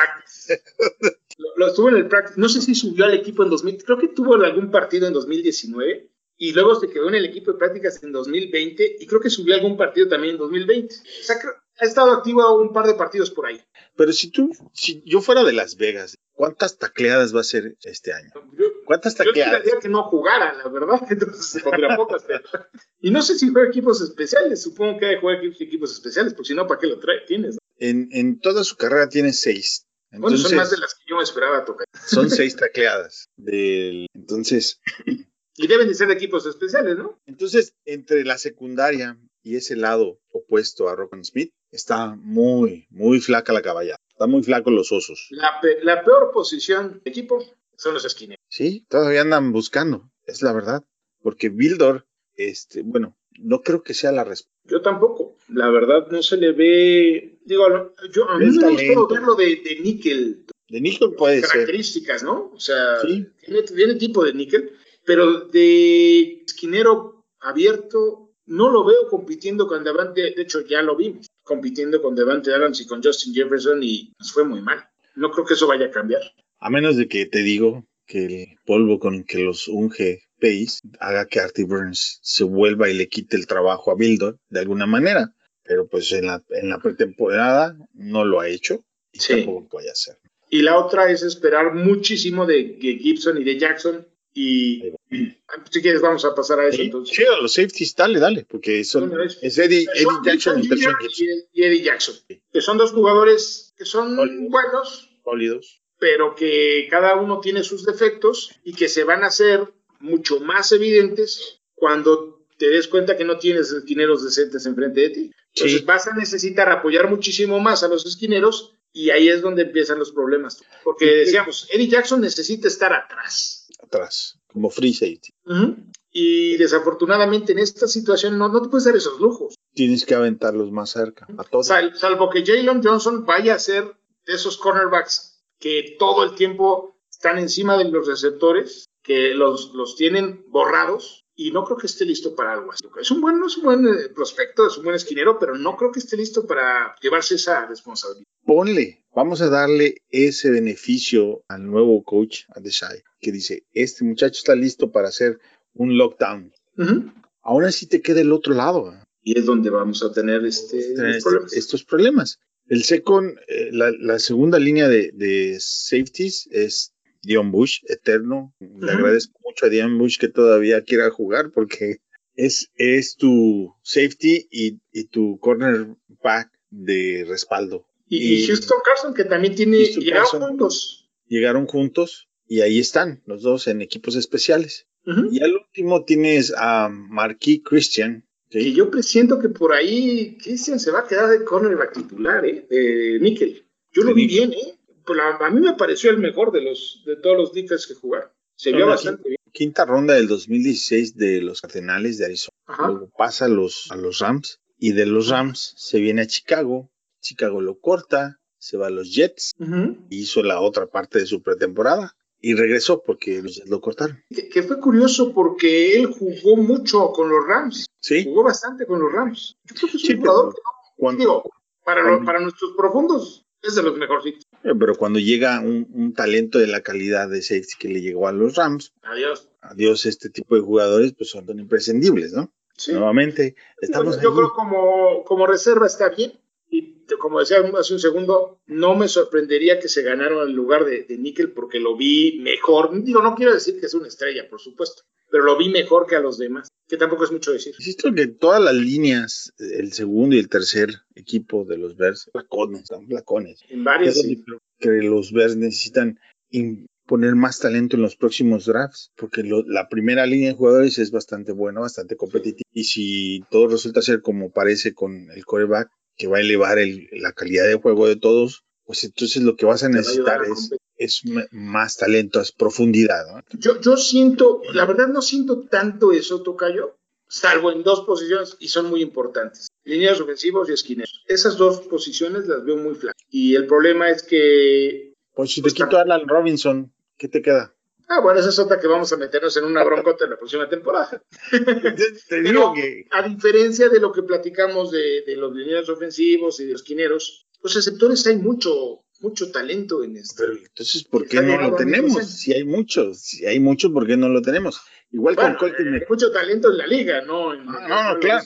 lo, lo, estuvo en el practice. No sé si subió al equipo en 2000. Creo que tuvo algún partido en 2019 y luego se quedó en el equipo de prácticas en 2020 y creo que subió algún partido también en 2020. O sea, ha estado activo un par de partidos por ahí. Pero si tú, si yo fuera de Las Vegas, ¿cuántas tacleadas va a ser este año? ¿Cuántas tacleadas? Yo que no jugara, la verdad, entonces se pondría pocas. y no sé si juega equipos especiales, supongo que juega equipos especiales, porque si no, ¿para qué lo trae? Tienes. En, en toda su carrera tiene seis. Entonces, bueno, son más de las que yo me esperaba tocar. Son seis tacleadas. Del, entonces. Y deben de ser equipos especiales, ¿no? Entonces, entre la secundaria y ese lado opuesto a Rock Smith, está muy, muy flaca la caballada. Está muy flaco los osos. La, pe la peor posición de equipo son los esquineros. Sí, todavía andan buscando, es la verdad. Porque Bildor, este, bueno, no creo que sea la respuesta. Yo tampoco. La verdad no se le ve. Digo, yo a mí me gusta verlo de, de níquel. De níquel puede características, ser. ¿no? O sea, ¿Sí? tiene, tiene tipo de níquel, pero de esquinero abierto no lo veo compitiendo con Devante, de hecho ya lo vimos, compitiendo con Devante Adams y con Justin Jefferson y nos fue muy mal. No creo que eso vaya a cambiar. A menos de que te digo que el polvo con que los unge Pace haga que Artie Burns se vuelva y le quite el trabajo a Bildor de alguna manera. Pero pues en la, en la pretemporada no lo ha hecho y sí. tampoco vaya a hacer. Y la otra es esperar muchísimo de Gibson y de Jackson y si quieres, vamos a pasar a eso. Sí, entonces. sí, a los safeties, dale, dale, porque son, bueno, es, es, Eddie, Eddie Jackson y Gibson. Y Eddie Jackson, que son dos jugadores que son Sólidos. buenos, Sólidos. Pero que cada uno tiene sus defectos y que se van a hacer mucho más evidentes cuando te des cuenta que no tienes esquineros decentes enfrente de ti. Entonces Sí. vas a necesitar apoyar muchísimo más a los esquineros y ahí es donde empiezan los problemas. Porque decíamos, Eddie Jackson necesita estar atrás. atrás, como free safety. Ujú. Y desafortunadamente en esta situación no, no te puedes dar esos lujos. Tienes que aventarlos más cerca, a todos. Sal- salvo que Jalen Johnson vaya a ser de esos cornerbacks que todo el tiempo están encima de los receptores, que los, los tienen borrados, y no creo que esté listo para algo así. Es un buen, es un buen eh, prospecto, es un buen esquinero, pero no creo que esté listo para llevarse esa responsabilidad. Ponle, vamos a darle ese beneficio al nuevo coach, a Desai, que dice, este muchacho está listo para hacer un lockdown. Ujú. Aún así te queda el otro lado. Y es donde vamos a tener este, tener los problemas. este- estos problemas. El second, eh, la, la segunda línea de, de safeties es Dion Bush, eterno. Le agradezco mucho a Dion Bush que todavía quiera jugar porque es, es tu safety y, y tu cornerback de respaldo. Y, Houston Carson, que también tiene, Houston llegaron Carson. juntos. Llegaron juntos y ahí están los dos en equipos especiales. Y al último tienes a Marquis Christian. ¿Sí? Y yo presiento que por ahí Christian se va a quedar de cornerback titular, ¿eh? De níquel. Yo lo vi bien, ¿eh? La- a mí me pareció el mejor de los de todos los nickels que jugaron. Se vio bastante bien. Quinta ronda del 2016 de los Cardenales de Arizona. Ajá. Luego pasa a los, a los Rams y de los Rams se viene a Chicago. Chicago lo corta, se va a los Jets, Ujú. hizo la otra parte de su pretemporada y regresó porque los Jets lo cortaron. que, que fue curioso porque él jugó mucho con los Rams. Sí, Jugó bastante con los Rams. Yo creo que es un jugador que no, digo, para, lo- cuando- para nuestros profundos es de los mejorcitos. eh, pero cuando llega un, un talento de la calidad de safety que le llegó a los Rams, Adiós. adiós, este tipo de jugadores pues son imprescindibles, ¿no? Sí. Nuevamente, estamos yo creo como, como reserva está bien. Y como decía hace un segundo, no me sorprendería que se ganaron el lugar de, de Nickel porque lo vi mejor. Digo, no quiero decir que es una estrella, por supuesto, pero lo vi mejor que a los demás, que tampoco es mucho decir. Insisto que todas las líneas, el segundo y el tercer equipo de los Bears, flacones, están flacones. En varias, sí. que los Bears necesitan poner más talento en los próximos drafts, porque lo- la primera línea de jugadores es bastante buena, bastante competitiva. Y si todo resulta ser como parece con el coreback, que va a elevar el- la calidad de juego de todos, pues entonces lo que vas a necesitar a es, más talento, es profundidad. ¿no? Yo, yo siento, la verdad no siento tanto eso, Tocayo. salvo en dos posiciones y son muy importantes. Líneas ofensivos y esquineros. Esas dos posiciones las veo muy flacas. Y el problema es que... Pues si te quito a Alan Robinson, ¿qué te queda? Ah, bueno, esa es otra que vamos a meternos en una broncota en la próxima temporada. te digo que... A diferencia de lo que platicamos de, de los lineros ofensivos y de los esquineros, los receptores hay mucho, mucho talento en esto. Pero entonces, ¿por qué no lo tenemos? Si hay muchos, si hay muchos, ¿por qué no lo tenemos? Igual con Colquimet. Hay mucho talento en la liga, ¿no? En, no, no, no claro.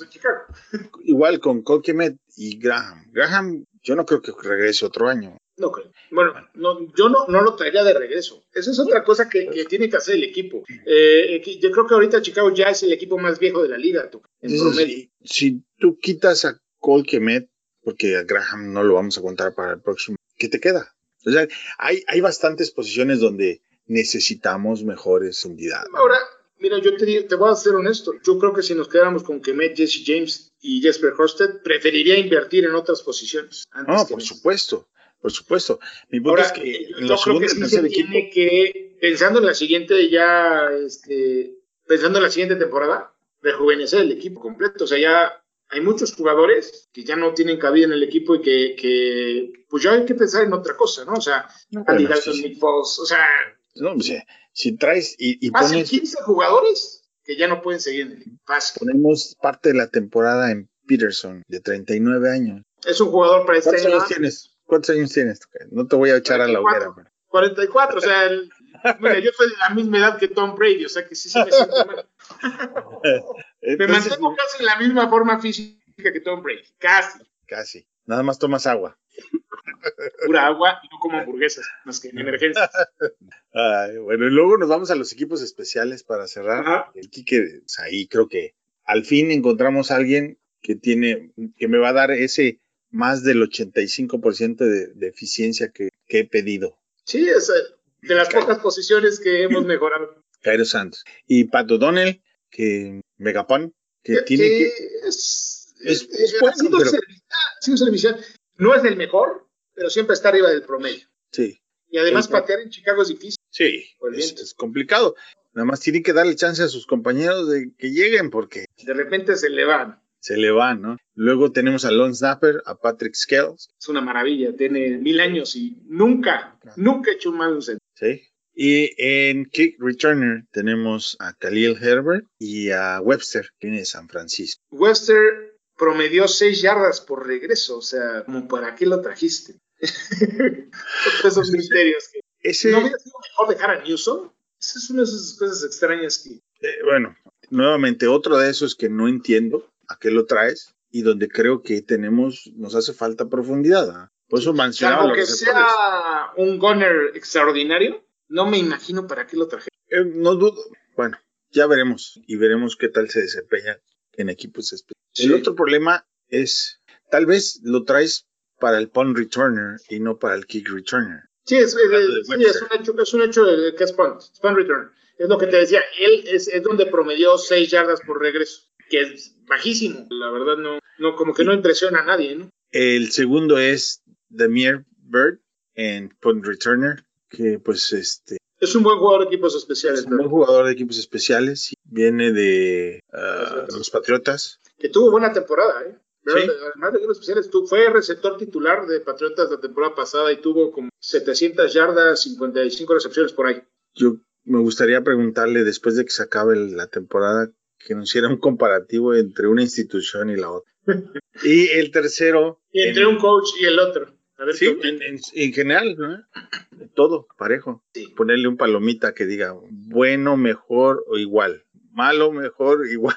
Igual con Colquimet y Graham. Graham, yo no creo que regrese otro año. No creo. Bueno, no, yo no, no lo traería de regreso. Esa es otra cosa que, que tiene que hacer el equipo. Eh, yo creo que ahorita Chicago ya es el equipo más viejo de la liga. En si, si, tú quitas a Colquimet, porque a Graham no lo vamos a contar para el próximo, ¿qué te queda? O sea, hay, hay bastantes posiciones donde necesitamos mejores unidades. Ahora, mira, yo te, te voy a ser honesto. Yo creo que si nos quedáramos con Kemet, Jesse James y Jesper Horsted, preferiría invertir en otras posiciones. no, por supuesto. Por supuesto. Mi punto es que en los que se tiene que, pensando en la siguiente ya, este, pensando en la siguiente temporada, rejuvenecer el equipo completo. O sea, ya hay muchos jugadores que ya no tienen cabida en el equipo y que, que pues ya hay que pensar en otra cosa, ¿no? O sea, no, bueno, Nick Foles, o sea... No, pues, si traes y, y pones... 15 jugadores que ya no pueden seguir en el equipo. Ponemos parte de la temporada en Peterson, de 39 años. Es un jugador para este ¿Cuántos años tienes? ¿Cuántos años tienes? No te voy a echar 44, a la hoguera. Pero... 44, o sea, el, mira, yo soy de la misma edad que Tom Brady, o sea que sí, sí me siento mal. me mantengo casi en la misma forma física que Tom Brady, casi. Casi. Nada más tomas agua. Pura agua y no como hamburguesas, más que en emergencias. Ay, bueno, y luego nos vamos a los equipos especiales para cerrar. Ajá. El Kike, pues ahí creo que al fin encontramos a alguien que tiene, que me va a dar ese más del 85% de, de eficiencia que, que, he pedido. Sí, es de las pocas posiciones que hemos mejorado. Cairo Santos. Y Pat O'Donnell, que Megapon, que, que tiene que... Es, es, es, es bueno, pero... servicial, servicial. No es el mejor, pero siempre está arriba del promedio. Sí. Y además patear en Chicago es difícil. Sí, es, es, complicado. Nada más tiene que darle chance a sus compañeros de que lleguen porque... De repente se le van. Se le van, ¿no? Luego tenemos a Lon Snapper, a Patrick Scales. Es una maravilla, tiene mil años y nunca, nunca ha hecho un mal un centro. Sí. Y en Kick Returner tenemos a Khalil Herbert y a Webster, que viene de San Francisco. Webster promedió seis yardas por regreso, o sea, como para qué lo trajiste. esos misterios que... Ese... ¿No hubiera sido mejor dejar a Newsom? Esa es una de esas cosas extrañas que... Eh, bueno, nuevamente, otro de esos que no entiendo a qué lo traes y donde creo que tenemos, nos hace falta profundidad. ¿eh? Por eso mencionaba Salvo que sea un gunner extraordinario, no me imagino para qué lo traje. Eh, no dudo. Bueno, ya veremos y veremos qué tal se desempeña en equipos especiales. Sí. El otro problema es, tal vez lo traes para el punt returner y no para el kick returner. Sí, es, es, sí, es un hecho, es un hecho de, que es punt, punt return. Es lo que te decía, él es, es donde promedió 6 yardas por regreso, que es bajísimo. La verdad, no, no como que no impresiona a nadie, ¿no? El segundo es Demir Bird en punt returner, que pues este... Es un buen jugador de equipos especiales. Es un buen jugador de equipos especiales. Viene de uh, los Patriotas. Que tuvo buena temporada, ¿eh? Pero ¿Sí? además de equipos especiales, tú, fue receptor titular de Patriotas la temporada pasada y tuvo como 700 yardas, 55 recepciones por ahí. Yo me gustaría preguntarle, después de que se acabe la temporada, que nos hiciera un comparativo entre una institución y la otra. y el tercero... Y entre en, un coach y el otro. A ver, sí, en, en, en, general, ¿no? todo parejo. Sí. Ponerle un palomita que diga bueno, mejor o igual. Malo, mejor, igual.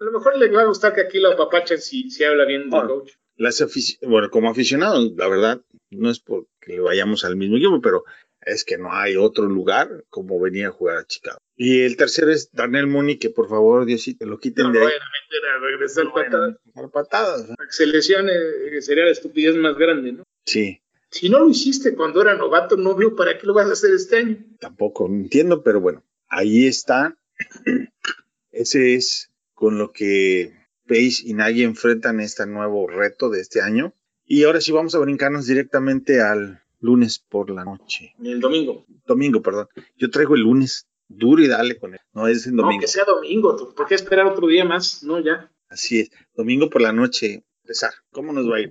A lo mejor le va a gustar que aquí lo apapachen si, si habla bien del coach. Las bueno, como aficionados, la verdad, no es porque le vayamos al mismo equipo, pero es que no hay otro lugar como venía a jugar a Chicago. Y el tercero es Darnell Mooney, que por favor, Diosito, lo quiten no, de ahí. A regresar no, patadas. A patadas. Se lesione, que sería la estupidez más grande, ¿no? Sí. Si no lo hiciste cuando era novato, no veo para qué lo vas a hacer este año. Tampoco entiendo, pero bueno, ahí está. Ese es con lo que Pace y Nagy enfrentan este nuevo reto de este año. Y ahora sí vamos a brincarnos directamente al lunes por la noche. El domingo. Domingo, perdón. Yo traigo el lunes duro y dale con él. No es en domingo. No, que sea domingo. ¿Por qué esperar otro día más? No, ya. Así es. Domingo por la noche. Empezar. ¿Cómo nos va a ir?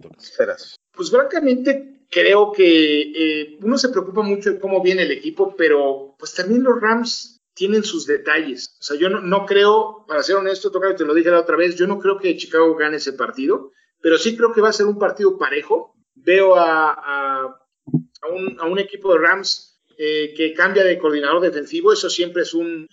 Pues francamente creo que eh, uno se preocupa mucho de cómo viene el equipo, pero pues también los Rams tienen sus detalles. O sea, yo no, creo, para ser honesto, toca te lo dije la otra vez, yo no creo que Chicago gane ese partido, pero sí creo que va a ser un partido parejo. Veo a, a, un, equipo de Rams eh, que cambia de coordinador defensivo, eso siempre es un,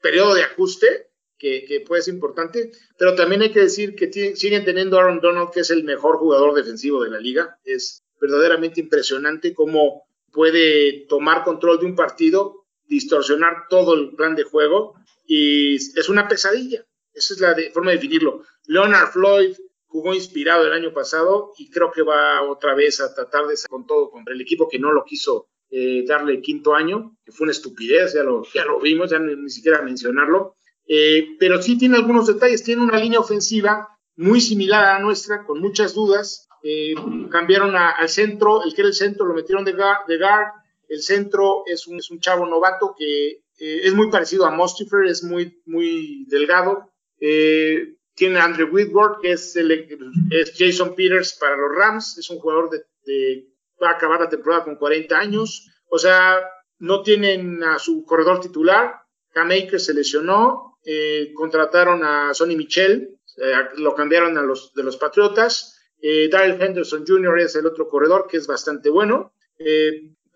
periodo de ajuste que, puede ser importante, pero también hay que decir que siguen teniendo a Aaron Donald, que es el mejor jugador defensivo de la liga. Es verdaderamente impresionante cómo puede tomar control de un partido distorsionar todo el plan de juego y es una pesadilla. Esa es la forma de definirlo. Leonard Floyd jugó inspirado el año pasado y creo que va otra vez a tratar de con todo contra el equipo que no lo quiso eh, darle quinto año, que fue una estupidez, ya lo, ya lo vimos, ya ni, siquiera mencionarlo. Eh, pero sí tiene algunos detalles, tiene una línea ofensiva muy similar a la nuestra, con muchas dudas. Eh, cambiaron al centro, el que era el centro lo metieron de guard el centro es un, es un chavo novato que eh, es muy parecido a Mostifer, es muy, muy delgado. Tiene Andrew Whitworth, que es, es, Jason Peters para los Rams, es un jugador de, va a acabar la temporada con 40 años. O sea, no tienen a su corredor titular. Cam Akers se lesionó. Eh, contrataron a Sonny Michel, lo cambiaron a los de los Patriotas. Daryl Henderson Jr. es el otro corredor que es bastante bueno.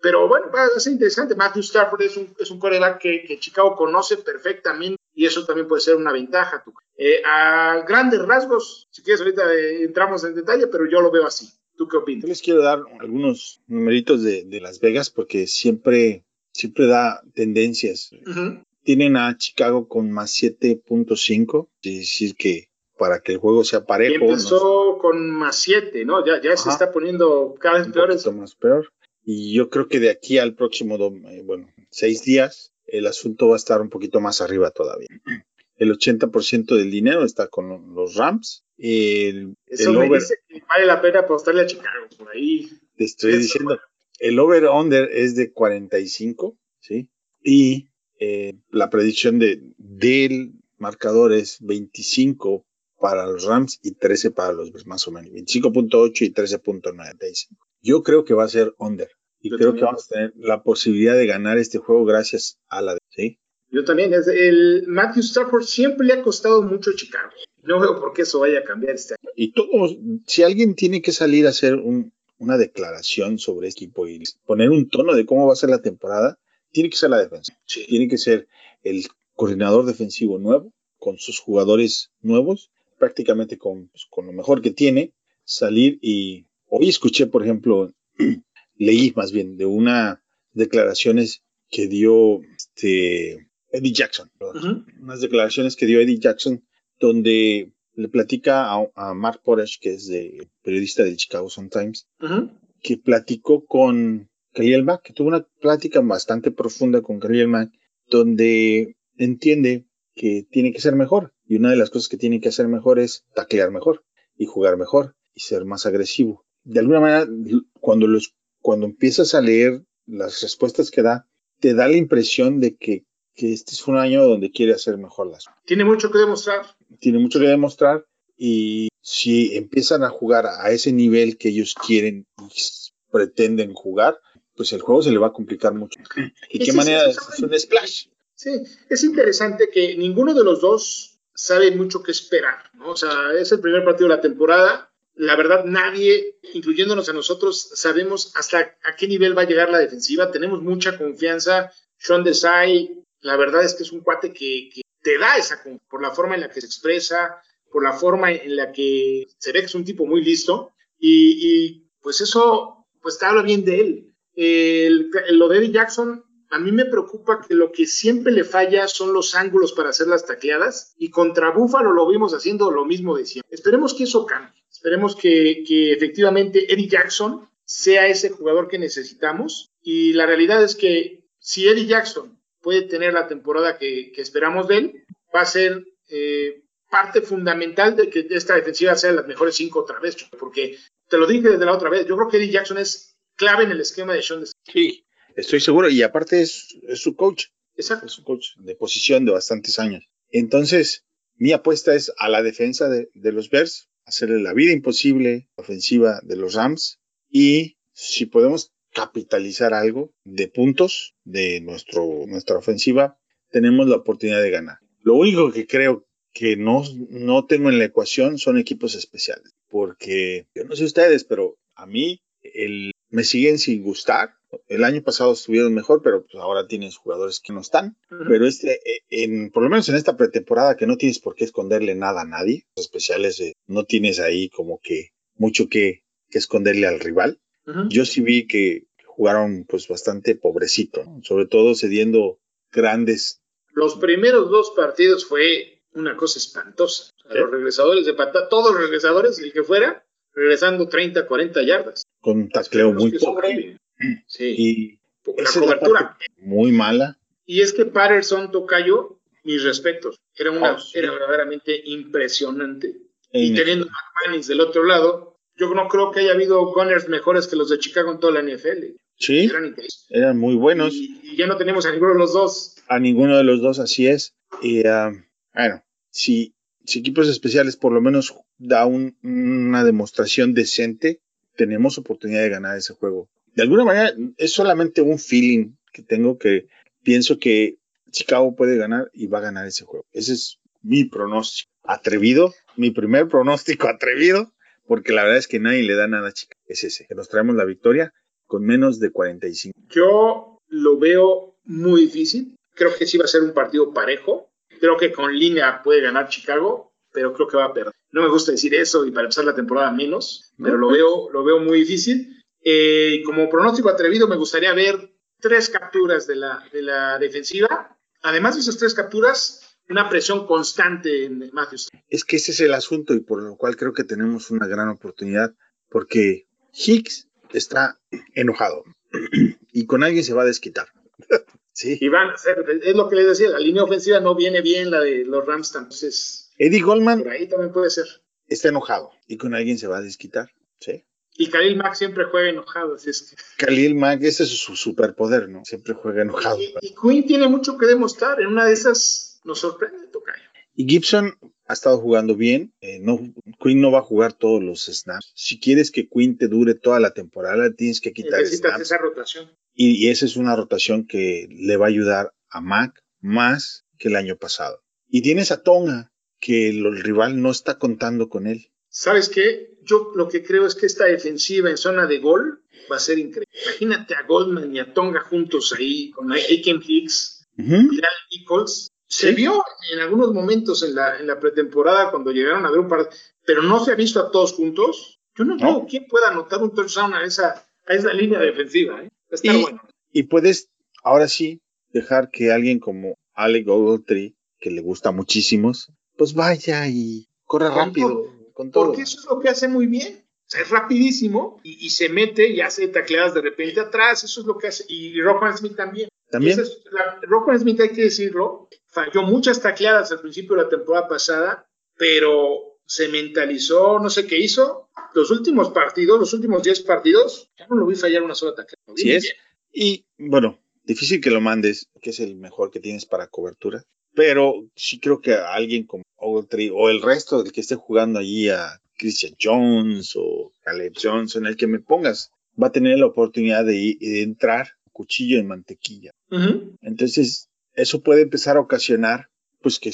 Pero bueno, va a ser interesante. Matthew Stafford es un, es coreback que, Chicago conoce perfectamente y eso también puede ser una ventaja. Eh, a grandes rasgos, si quieres ahorita eh, entramos en detalle, pero yo lo veo así. ¿Tú qué opinas? Yo les quiero dar algunos numeritos de, de Las Vegas porque siempre, siempre da tendencias. Tienen a Chicago con más 7.5, es decir que para que el juego sea parejo. Y empezó con más 7, ¿no? Ya, ya se está poniendo cada vez peor. más peor. Y yo creo que de aquí al próximo, eh, bueno, seis días, el asunto va a estar un poquito más arriba todavía. El 80% del dinero está con los Rams. El, Eso me dice que vale la pena apostarle a Chicago por ahí. Te estoy diciendo, el over-under es de 45, ¿sí? Y eh, la predicción de, del marcador es 25 para los Rams y 13 para los más o menos. 25.8 y 13.95. Yo creo que va a ser under. Y creo que vamos a tener la posibilidad de ganar este juego gracias a la ¿sí? Yo también. El Matthew Stafford siempre le ha costado mucho a Chicago. No veo por qué eso vaya a cambiar este año. Y todos, si alguien tiene que salir a hacer una declaración sobre este equipo y poner un tono de cómo va a ser la temporada, tiene que ser la defensa. Tiene que ser el coordinador defensivo nuevo, con sus jugadores nuevos, prácticamente con, pues, con lo mejor que tiene, salir y hoy escuché, por ejemplo, leí más bien de unas declaraciones que dio este, Eddie Jackson, unas declaraciones que dio Eddie Jackson donde le platica a, Mark Poresh, que es de, periodista del Chicago Sun Times, que platicó con Khalil Mack, que tuvo una plática bastante profunda con Khalil Mack, donde entiende que tiene que ser mejor. Y una de las cosas que tiene que hacer mejor es taclear mejor y jugar mejor y ser más agresivo. De alguna manera, cuando los cuando empiezas a leer las respuestas que da, te da la impresión de que, este es un año donde quiere hacer mejor las cosas. Tiene mucho que demostrar. Tiene mucho que demostrar y si empiezan a jugar a ese nivel que ellos quieren y pretenden jugar, pues el juego se le va a complicar mucho. ¿Y qué manera es, un splash? Sí, es interesante que ninguno de los dos sabe mucho qué esperar, ¿no? O sea, es el primer partido de la temporada, la verdad nadie, incluyéndonos a nosotros, sabemos hasta a qué nivel va a llegar la defensiva. Tenemos mucha confianza. Sean Desai, la verdad es que es un cuate que, te da esa por la forma en la que se expresa, por la forma en la que se ve que es un tipo muy listo. Y, pues eso, pues te habla bien de él. El, lo de Eddie Jackson, a mí me preocupa que lo que siempre le falla son los ángulos para hacer las tacleadas. Y contra Búfalo lo vimos haciendo lo mismo de siempre. Esperemos que eso cambie. Esperemos que, efectivamente Eddie Jackson sea ese jugador que necesitamos. Y la realidad es que si Eddie Jackson puede tener la temporada que, esperamos de él, va a ser eh, parte fundamental de que esta defensiva sea de las mejores cinco otra vez, porque te lo dije desde la otra vez, yo creo que Eddie Jackson es clave en el esquema de Sean. Sí, estoy seguro, y aparte es, su coach. Exacto. Es un coach de posición de bastantes años. Entonces, mi apuesta es a la defensa de, de los Bears, hacerle la vida imposible, ofensiva de los Rams, y si podemos capitalizar algo de puntos de nuestro, nuestra ofensiva, tenemos la oportunidad de ganar. Lo único que creo que no, no tengo en la ecuación son equipos especiales, porque yo no sé ustedes, pero a mí el, me siguen sin gustar. El año pasado estuvieron mejor, pero pues ahora tienes jugadores que no están. Pero este, e, en, por lo menos en esta pretemporada que no tienes por qué esconderle nada a nadie, los especiales eh, no tienes ahí como que mucho que, que esconderle al rival. Yo sí vi que jugaron pues bastante pobrecito, sobre todo cediendo grandes. Los primeros dos partidos fue una cosa espantosa. los regresadores de patada, todos los regresadores, el que fuera, regresando 30, 40 yardas. Con un tacleo muy pobre. Sí. Y la cobertura. muy mala. Y es que Patterson Tocayo, mis respetos, era, una, oh, era verdaderamente impresionante. y teniendo a McManus del otro lado, yo no creo que haya habido gunners mejores que los de Chicago en toda la NFL. Sí, eran, muy buenos. Y, ya no tenemos a ninguno de los dos. A ninguno de los dos, así es. Y uh, bueno, si, si, equipos especiales por lo menos da una demostración decente, tenemos oportunidad de ganar ese juego. De alguna manera, es solamente un feeling que tengo que pienso que Chicago puede ganar y va a ganar ese juego. Ese es mi pronóstico. Atrevido, mi primer pronóstico atrevido, porque la verdad es que nadie le da nada a Chicago. Es ese, que nos traemos la victoria con menos de 45. Yo lo veo muy difícil. Creo que sí va a ser un partido parejo. Creo que con línea puede ganar Chicago, pero creo que va a perder. No me gusta decir eso y para empezar la temporada menos, pero lo veo, lo veo muy difícil. Eh, como pronóstico atrevido, me gustaría ver tres capturas de la, de la defensiva. Además de esas tres capturas, una presión constante en Matthews. Es que ese es el asunto y por lo cual creo que tenemos una gran oportunidad, porque Hicks está enojado y con alguien se va a desquitar. sí. Y van a hacer, es lo que les decía, la línea ofensiva no viene bien, la de los Rams, entonces. Eddie Goldman. Por ahí también puede ser. Está enojado y con alguien se va a desquitar. Sí. Y Khalil Mack siempre juega enojado, así es que. Khalil Mack, ese es su superpoder, ¿no? Siempre juega enojado. Y, y Quinn tiene mucho que demostrar. En una de esas nos sorprende, Tocayo. Y Gibson ha estado jugando bien. Eh, no, Quinn no va a jugar todos los snaps. Si quieres que Quinn te dure toda la temporada, tienes que quitar Necesitas esa rotación. Y, esa es una rotación que le va a ayudar a Mac más que el año pasado. Y tienes a Tonga, que el rival no está contando con él. ¿Sabes qué? Yo lo que creo es que esta defensiva en zona de gol va a ser increíble. Imagínate a Goldman y a Tonga juntos ahí con Aiken Hicks, uh Nichols. Se vio en algunos momentos en la, en la pretemporada cuando llegaron a ver un par, pero no se ha visto a todos juntos. Yo no, veo quién pueda anotar un touchdown a esa, a esa línea defensiva. ¿eh? y, bueno. y puedes, ahora sí, dejar que alguien como Alec Ogletree, que le gusta muchísimos, pues vaya y corre rápido. con todo. Porque eso es lo que hace muy bien. O sea, es rapidísimo y, se mete y hace tacleadas de repente atrás. Eso es lo que hace. Y Rockman Smith también. También. Rockman Smith, hay que decirlo, falló muchas tacleadas al principio de la temporada pasada, pero se mentalizó, no sé qué hizo. Los últimos partidos, los últimos 10 partidos, ya no lo vi fallar una sola tacleada. Sí es. Y bueno, difícil que lo mandes, que es el mejor que tienes para cobertura. Pero sí creo que alguien como Ogletree o el resto del que esté jugando allí a Christian Jones o Caleb Johnson, el que me pongas, va a tener la oportunidad de, entrar cuchillo en mantequilla. Entonces, eso puede empezar a ocasionar pues que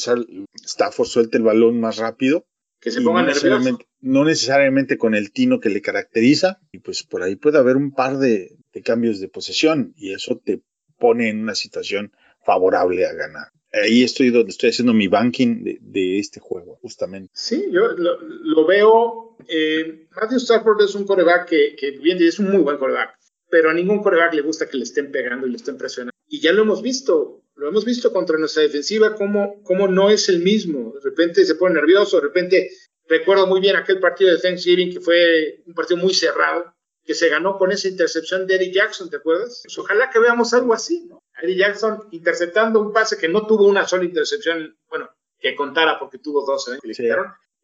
Stafford suelte el balón más rápido. Que se ponga no necesariamente, no necesariamente con el tino que le caracteriza. Y pues por ahí puede haber un par de, cambios de posesión y eso te pone en una situación favorable a ganar. Ahí estoy donde estoy haciendo mi banking de, este juego, justamente. Sí, yo lo, veo. Eh, Matthew Stafford es un coreback que, que bien es un muy buen coreback, pero a ningún coreback le gusta que le estén pegando y le estén presionando. Y ya lo hemos visto lo hemos visto contra nuestra defensiva, cómo, cómo no es el mismo. De repente se pone nervioso, de repente recuerdo muy bien aquel partido de Thanksgiving que fue un partido muy cerrado, que se ganó con esa intercepción de Eddie Jackson, ¿te acuerdas? Pues ojalá que veamos algo así, ¿no? Eddie Jackson interceptando un pase que no tuvo una sola intercepción, bueno, que contara porque tuvo dos, ¿eh? Que,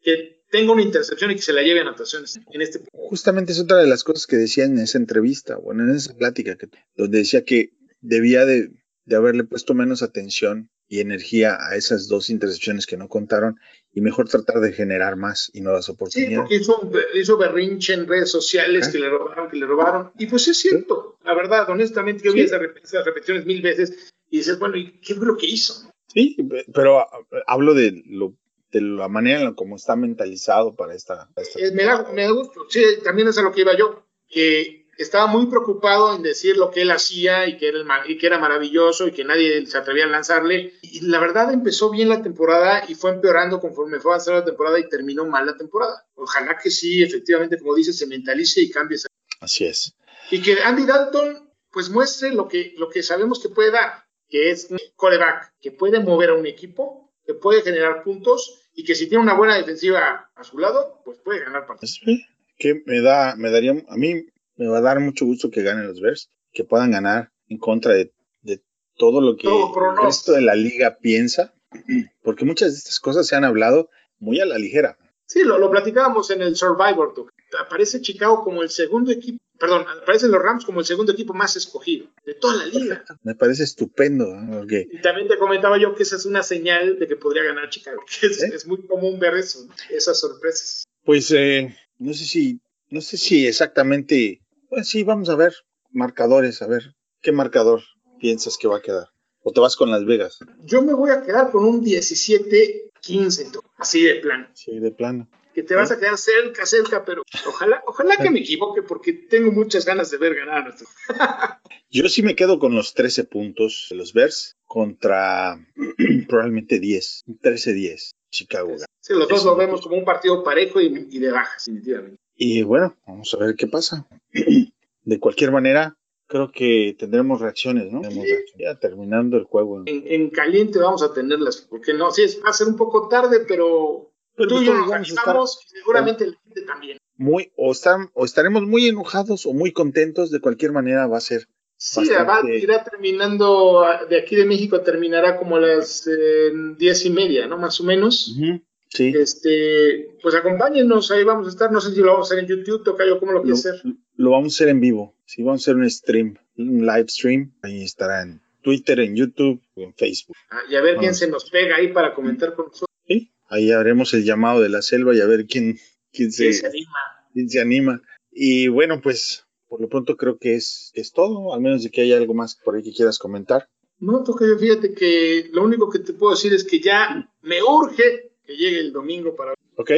que tenga una intercepción y que se la lleve a anotaciones en este Justamente es otra de las cosas que decía en esa entrevista, bueno, en esa plática, que, donde decía que debía de de haberle puesto menos atención y energía a esas dos intercepciones que no contaron y mejor tratar de generar más y nuevas Sí, oportunidades. porque hizo, hizo berrinche en redes sociales que le robaron, que le robaron. Y pues es cierto, la verdad, honestamente, yo vi Sí. esas, rep- esas repeticiones mil veces y dices, bueno, ¿y qué fue lo que hizo? Sí, pe- pero ah, hablo de lo de la manera en la como está mentalizado para esta, esta- Eh, me, da, me da gusto. Sí, también es a lo que iba yo, que estaba muy preocupado en decir lo que él hacía y que, era el y que era maravilloso y que nadie se atrevía a lanzarle. Y la verdad empezó bien la temporada y fue empeorando conforme fue avanzando la temporada y terminó mal la temporada. Ojalá que sí, efectivamente, como dice, se mentalice y cambie. esa- Así es. Y que Andy Dalton pues muestre lo que, lo que sabemos que puede dar, que es un coreback que puede mover a un equipo, que puede generar puntos y que si tiene una buena defensiva a su lado, pues puede ganar partidos. Que me da, me daría, a mí me va a dar mucho gusto que ganen los Bears, que puedan ganar en contra de, de todo lo que Todo el resto de la liga piensa, porque muchas de estas cosas se han hablado muy a la ligera. Sí, lo, lo platicábamos en el Survivor. Tour. Aparece Chicago como el segundo equipo, perdón, aparecen los Rams como el segundo equipo más escogido de toda la liga. Me parece estupendo, ¿no? porque Y también te comentaba yo que esa es una señal de que podría ganar Chicago. que es, ¿Eh? es muy común ver eso, ¿no? esas sorpresas. Pues eh, no sé si, no sé si exactamente, pues sí, vamos a ver marcadores, a ver qué marcador piensas que va a quedar. O te vas con Las Vegas, Yo me voy a quedar con un 17-15, to- así de plano. sí, de plano. Que te vas a quedar cerca, cerca, pero ojalá, ojalá que me equivoque porque tengo muchas ganas de ver ganar. Yo sí me quedo con los 13 puntos de los Bears contra probablemente 10, 13-10, Chicago. Sí, los dos lo vemos como un partido parejo y, y de bajas, definitivamente. Y bueno, vamos a ver qué pasa. De cualquier manera, creo que tendremos reacciones, ¿no? Tendremos Sí. reacciones. Ya terminando el juego. En, en caliente vamos a tenerlas, porque no, sí, es- va a ser un poco tarde, pero Pero tú y yo nos estar y seguramente la gente también. muy, o, están, o estaremos muy enojados o muy contentos. De cualquier manera, va a ser Sí, Bastante. va, irá terminando, de aquí de México terminará como a las eh, diez y media, ¿no? Más o menos. Sí. Este, pues acompáñenos, ahí vamos a estar, no sé si lo vamos a hacer en YouTube, Tocayo, ¿cómo lo quieres hacer? lo vamos a hacer en vivo. Sí, vamos a hacer un stream, un live stream. Ahí estará en Twitter, en YouTube, en Facebook. Ah, y a ver quién se nos pega ahí para comentar con nosotros. Ahí haremos el llamado de la selva y a ver quién, quién, se, ¿Quién se anima? quién se anima. Y bueno, pues por lo pronto creo que es, es todo, al menos de que haya algo más por ahí que quieras comentar. No, Tocayo, fíjate que lo único que te puedo decir es que ya me urge que llegue el domingo para Ok,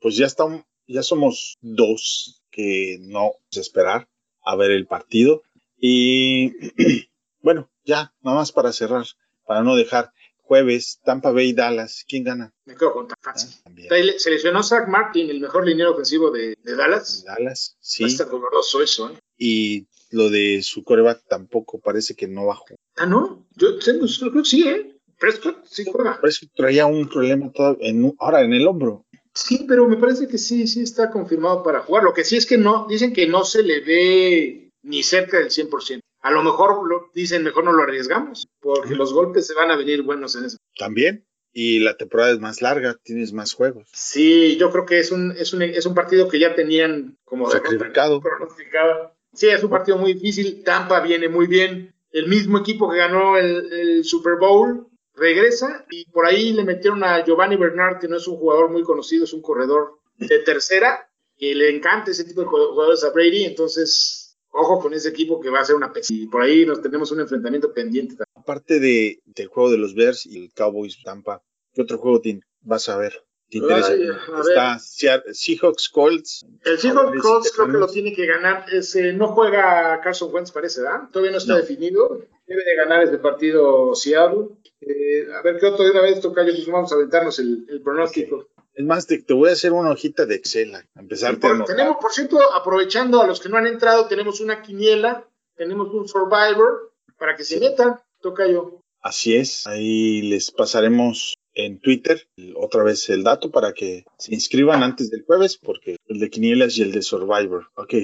pues ya estamos, ya somos dos que no vamos a esperar a ver el partido. Y bueno, ya, nada más para cerrar, para no dejar jueves, Tampa Bay, Dallas, ¿quién gana? Me quedo con fácil. Ah, también. Ahí Seleccionó Zach Martin, el mejor liniero ofensivo de, de Dallas. Dallas, sí. Va a estar doloroso eso, ¿eh? Y lo de su coreback tampoco parece que no bajó. Ah, no. Yo tengo, creo que sí, ¿eh? Prescott sí juega. Parece que traía un problema en ahora en el hombro. Sí, pero me parece que sí, sí está confirmado para jugar. Lo que sí es que no, dicen que no se le ve ni cerca del 100%. A lo mejor lo, dicen, mejor no lo arriesgamos, porque los golpes se van a venir buenos en eso. También. Y la temporada es más larga, tienes más juegos. Sí, yo creo que es un, es un, es un partido que ya tenían como Sacrificado. pronosticado. Sí, es un partido muy difícil. Tampa viene muy bien. El mismo equipo que ganó el, el Super Bowl regresa y por ahí le metieron a Giovanni Bernard, que no es un jugador muy conocido, es un corredor de tercera, que le encanta ese tipo de jugadores a Brady. Entonces, ojo con ese equipo que va a ser una pesa. Y por ahí nos tenemos un enfrentamiento pendiente. Aparte de, del juego de los Bears y el Cowboys Tampa, ¿qué otro juego te, vas a ver? ¿Te interesa? Ay, Está Seahawks Colts. El Seahawks Colts creo que lo tiene que ganar. Ese, no juega Carson Wentz, parece, ¿verdad? Todavía no está No. definido. Debe de ganar este partido Seattle. Eh, a ver qué otro de una vez toca. Pues vamos a aventarnos el, el pronóstico. Es más, te, te voy a hacer una hojita de Excel a empezarte a Por- tenemos, por cierto, aprovechando a los que no han entrado, tenemos una quiniela, tenemos un Survivor para que se metan. Toca yo. Así es. Ahí les pasaremos en Twitter otra vez el dato para que se inscriban antes del jueves, porque el de Quinielas y el de Survivor. Ok,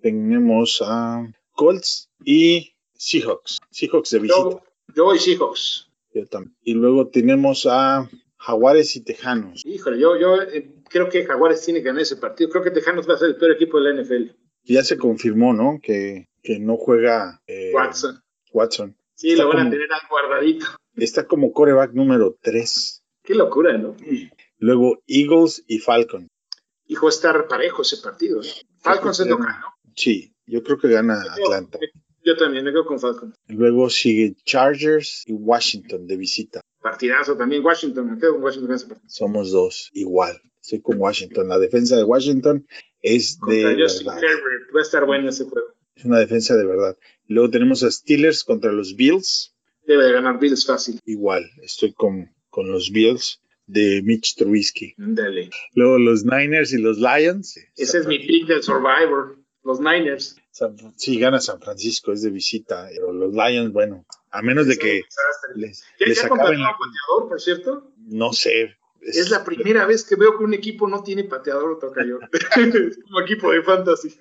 tenemos a Colts y Seahawks. Seahawks de visita. Yo, yo voy Seahawks. Yo también. Y luego tenemos a Jaguares y Tejanos. Híjole, yo, yo eh, creo que Jaguares tiene que ganar ese partido. Creo que Tejanos va a ser el peor equipo de la NFL. Ya se confirmó, ¿no? Que, que no juega eh, Watson. Watson. Sí, Está lo van como- a tener ahí guardadito. Está como coreback número 3. Qué locura, ¿no? Luego Eagles y Falcon. Hijo, estar parejo ese partido. ¿eh? Falcons es local, ¿no? Sí, yo creo que gana Yo- Atlanta. Yo también me quedo con Falcons. Luego sigue Chargers y Washington de visita. Partidazo también. Washington, me quedo con Washington ese partido. Somos dos, igual. Estoy con Washington. La defensa de Washington es Contra de. Herbert. Va a estar bueno ese juego. Es una defensa de verdad. Luego tenemos a Steelers contra los Bills. Debe de ganar Bills fácil. Igual, estoy con, con los Bills de Mitch Trubisky. Dale. Luego los Niners y los Lions. Ese es mi pick del Survivor. Los Niners. San- sí, gana San Francisco, es de visita. Pero los Lions, bueno, a menos de que les, ¿Ya, les ya acaben la- pateador, por cierto? No sé. Es la primera vez que veo que un equipo no tiene pateador o tocayo. Como equipo de fantasy.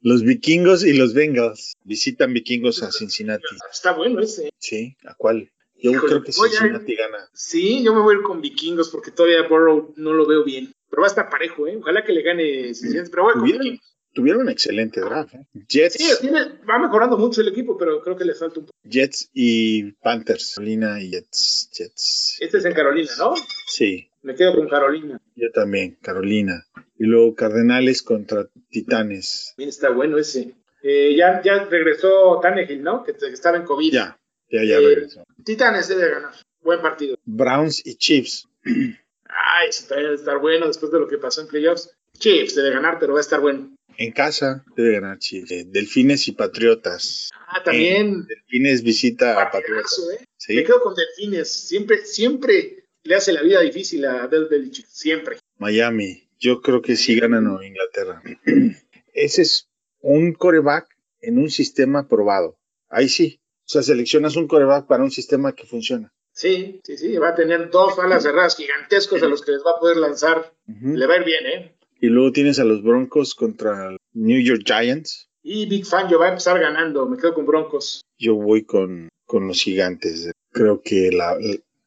Los vikingos y los Bengals visitan vikingos a Cincinnati. Está bueno ese. Sí, ¿a cuál? Yo Híjole, creo que Cincinnati gana. Sí, yo me voy a ir con vikingos porque todavía Burrow no lo veo bien. Pero va a estar parejo, ¿eh? Ojalá que le gane Cincinnati, pero voy con vikingos. Tuvieron un excelente draft. ¿eh? Jets, Sí, tiene- va mejorando mucho el equipo, pero creo que le falta un poco. Jets y Panthers. Carolina y Jets. Jets. Este es en Carolina, ¿no? Sí, Me quedo con Carolina. yo también, Carolina. Y luego Cardenales contra Titanes. También está bueno ese. Eh, ya, ya regresó Tannehill, ¿no? Que, que estaba en COVID. Ya, ya, ya Eh, regresó. Titanes debe ganar. Buen partido. Browns y Chiefs. Ay, sí, todavía debe estar bueno después de lo que pasó en playoffs. Chiefs debe ganar, pero va a estar bueno. En casa debe ganar Chiefs. Eh, Delfines y Patriotas. Ah, también. Delfines visita a Patriotas. ¿eh? Sí. Me quedo con Delfines. Siempre, siempre le hace la vida difícil a Del Belichick. Siempre. Miami. Yo creo que sí ganan Nueva Inglaterra. Ese es un coreback en un sistema probado. Ahí sí. O sea, seleccionas un coreback para un sistema que funciona. Sí, sí, sí. Va a tener dos alas cerradas gigantescos a los que les va a poder lanzar. Le va a ir bien, ¿eh? Y luego tienes a los Broncos contra New York Giants. Y Big Fangio va a empezar ganando. Me quedo con Broncos. Yo voy con, con los gigantes. Creo que la,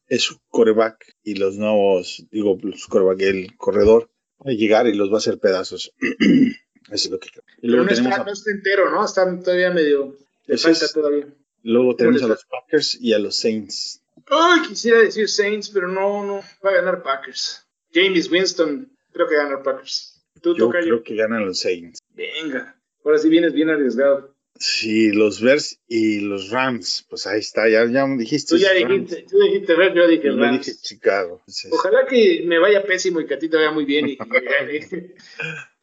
es su coreback y los nuevos, digo, los coreback, el corredor, va a llegar y los va a hacer pedazos. Eso es lo que creo. Y Pero luego no tenemos, está, a, no está entero, ¿no? Está todavía medio. Le falta es- todavía. luego tenemos a los Packers y a los Saints. Ay, quisiera decir Saints, pero no, no. Va a ganar Packers. James Winston, creo que va a ganar Packers. Tú Yo creo que ganan los Saints. Venga. Ahora sí vienes bien arriesgado. Sí, los Bears y los Rams. Pues ahí está, ya, ya dijiste. Tú ya Rams. dijiste, tú dijiste ver, yo dije Yo Rams. dije Chicago. Entonces, Ojalá que me vaya pésimo y que a ti te vaya muy bien y que gane.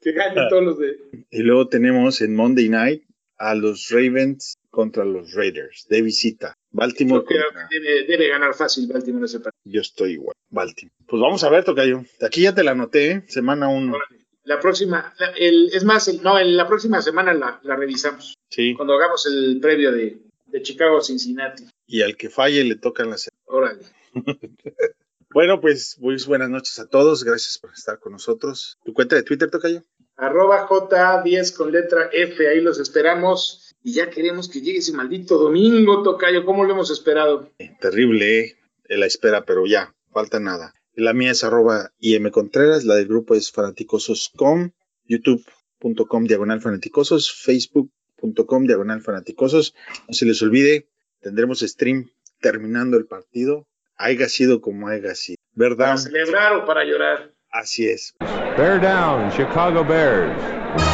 que ganen todos los de. Y luego tenemos en Monday Night a los Ravens contra los Raiders de visita. Baltimore Creo que debe, debe ganar fácil Baltimore ese partido. Yo estoy igual. Baltimore. Pues vamos a ver, Tocayo. Aquí ya te la anoté, ¿eh? semana 1. La próxima, la- el, es más, el- no, en la próxima semana la, la revisamos. Sí. Cuando hagamos el previo de, de Chicago Cincinnati. Y al que falle le tocan las. Órale. Bueno, pues muy buenas noches a todos. Gracias por estar con nosotros. ¿Tu cuenta de Twitter, Tocayo? Arroba J10 con letra F, ahí los esperamos. Y ya queremos que llegue ese maldito domingo, Tocayo. ¿Cómo lo hemos esperado? Eh, Terrible, ¿eh? En la espera, pero ya, falta nada. La mía es arroba IM Contreras, la del grupo es fanaticosos.com, youtube.com diagonal fanaticosos, facebook.com diagonal fanaticosos. No se les olvide, tendremos stream terminando el partido, haya sido como haya sido. ¿Para ¿Verdad? celebrar o para llorar? Así es. Bear down, Chicago Bears.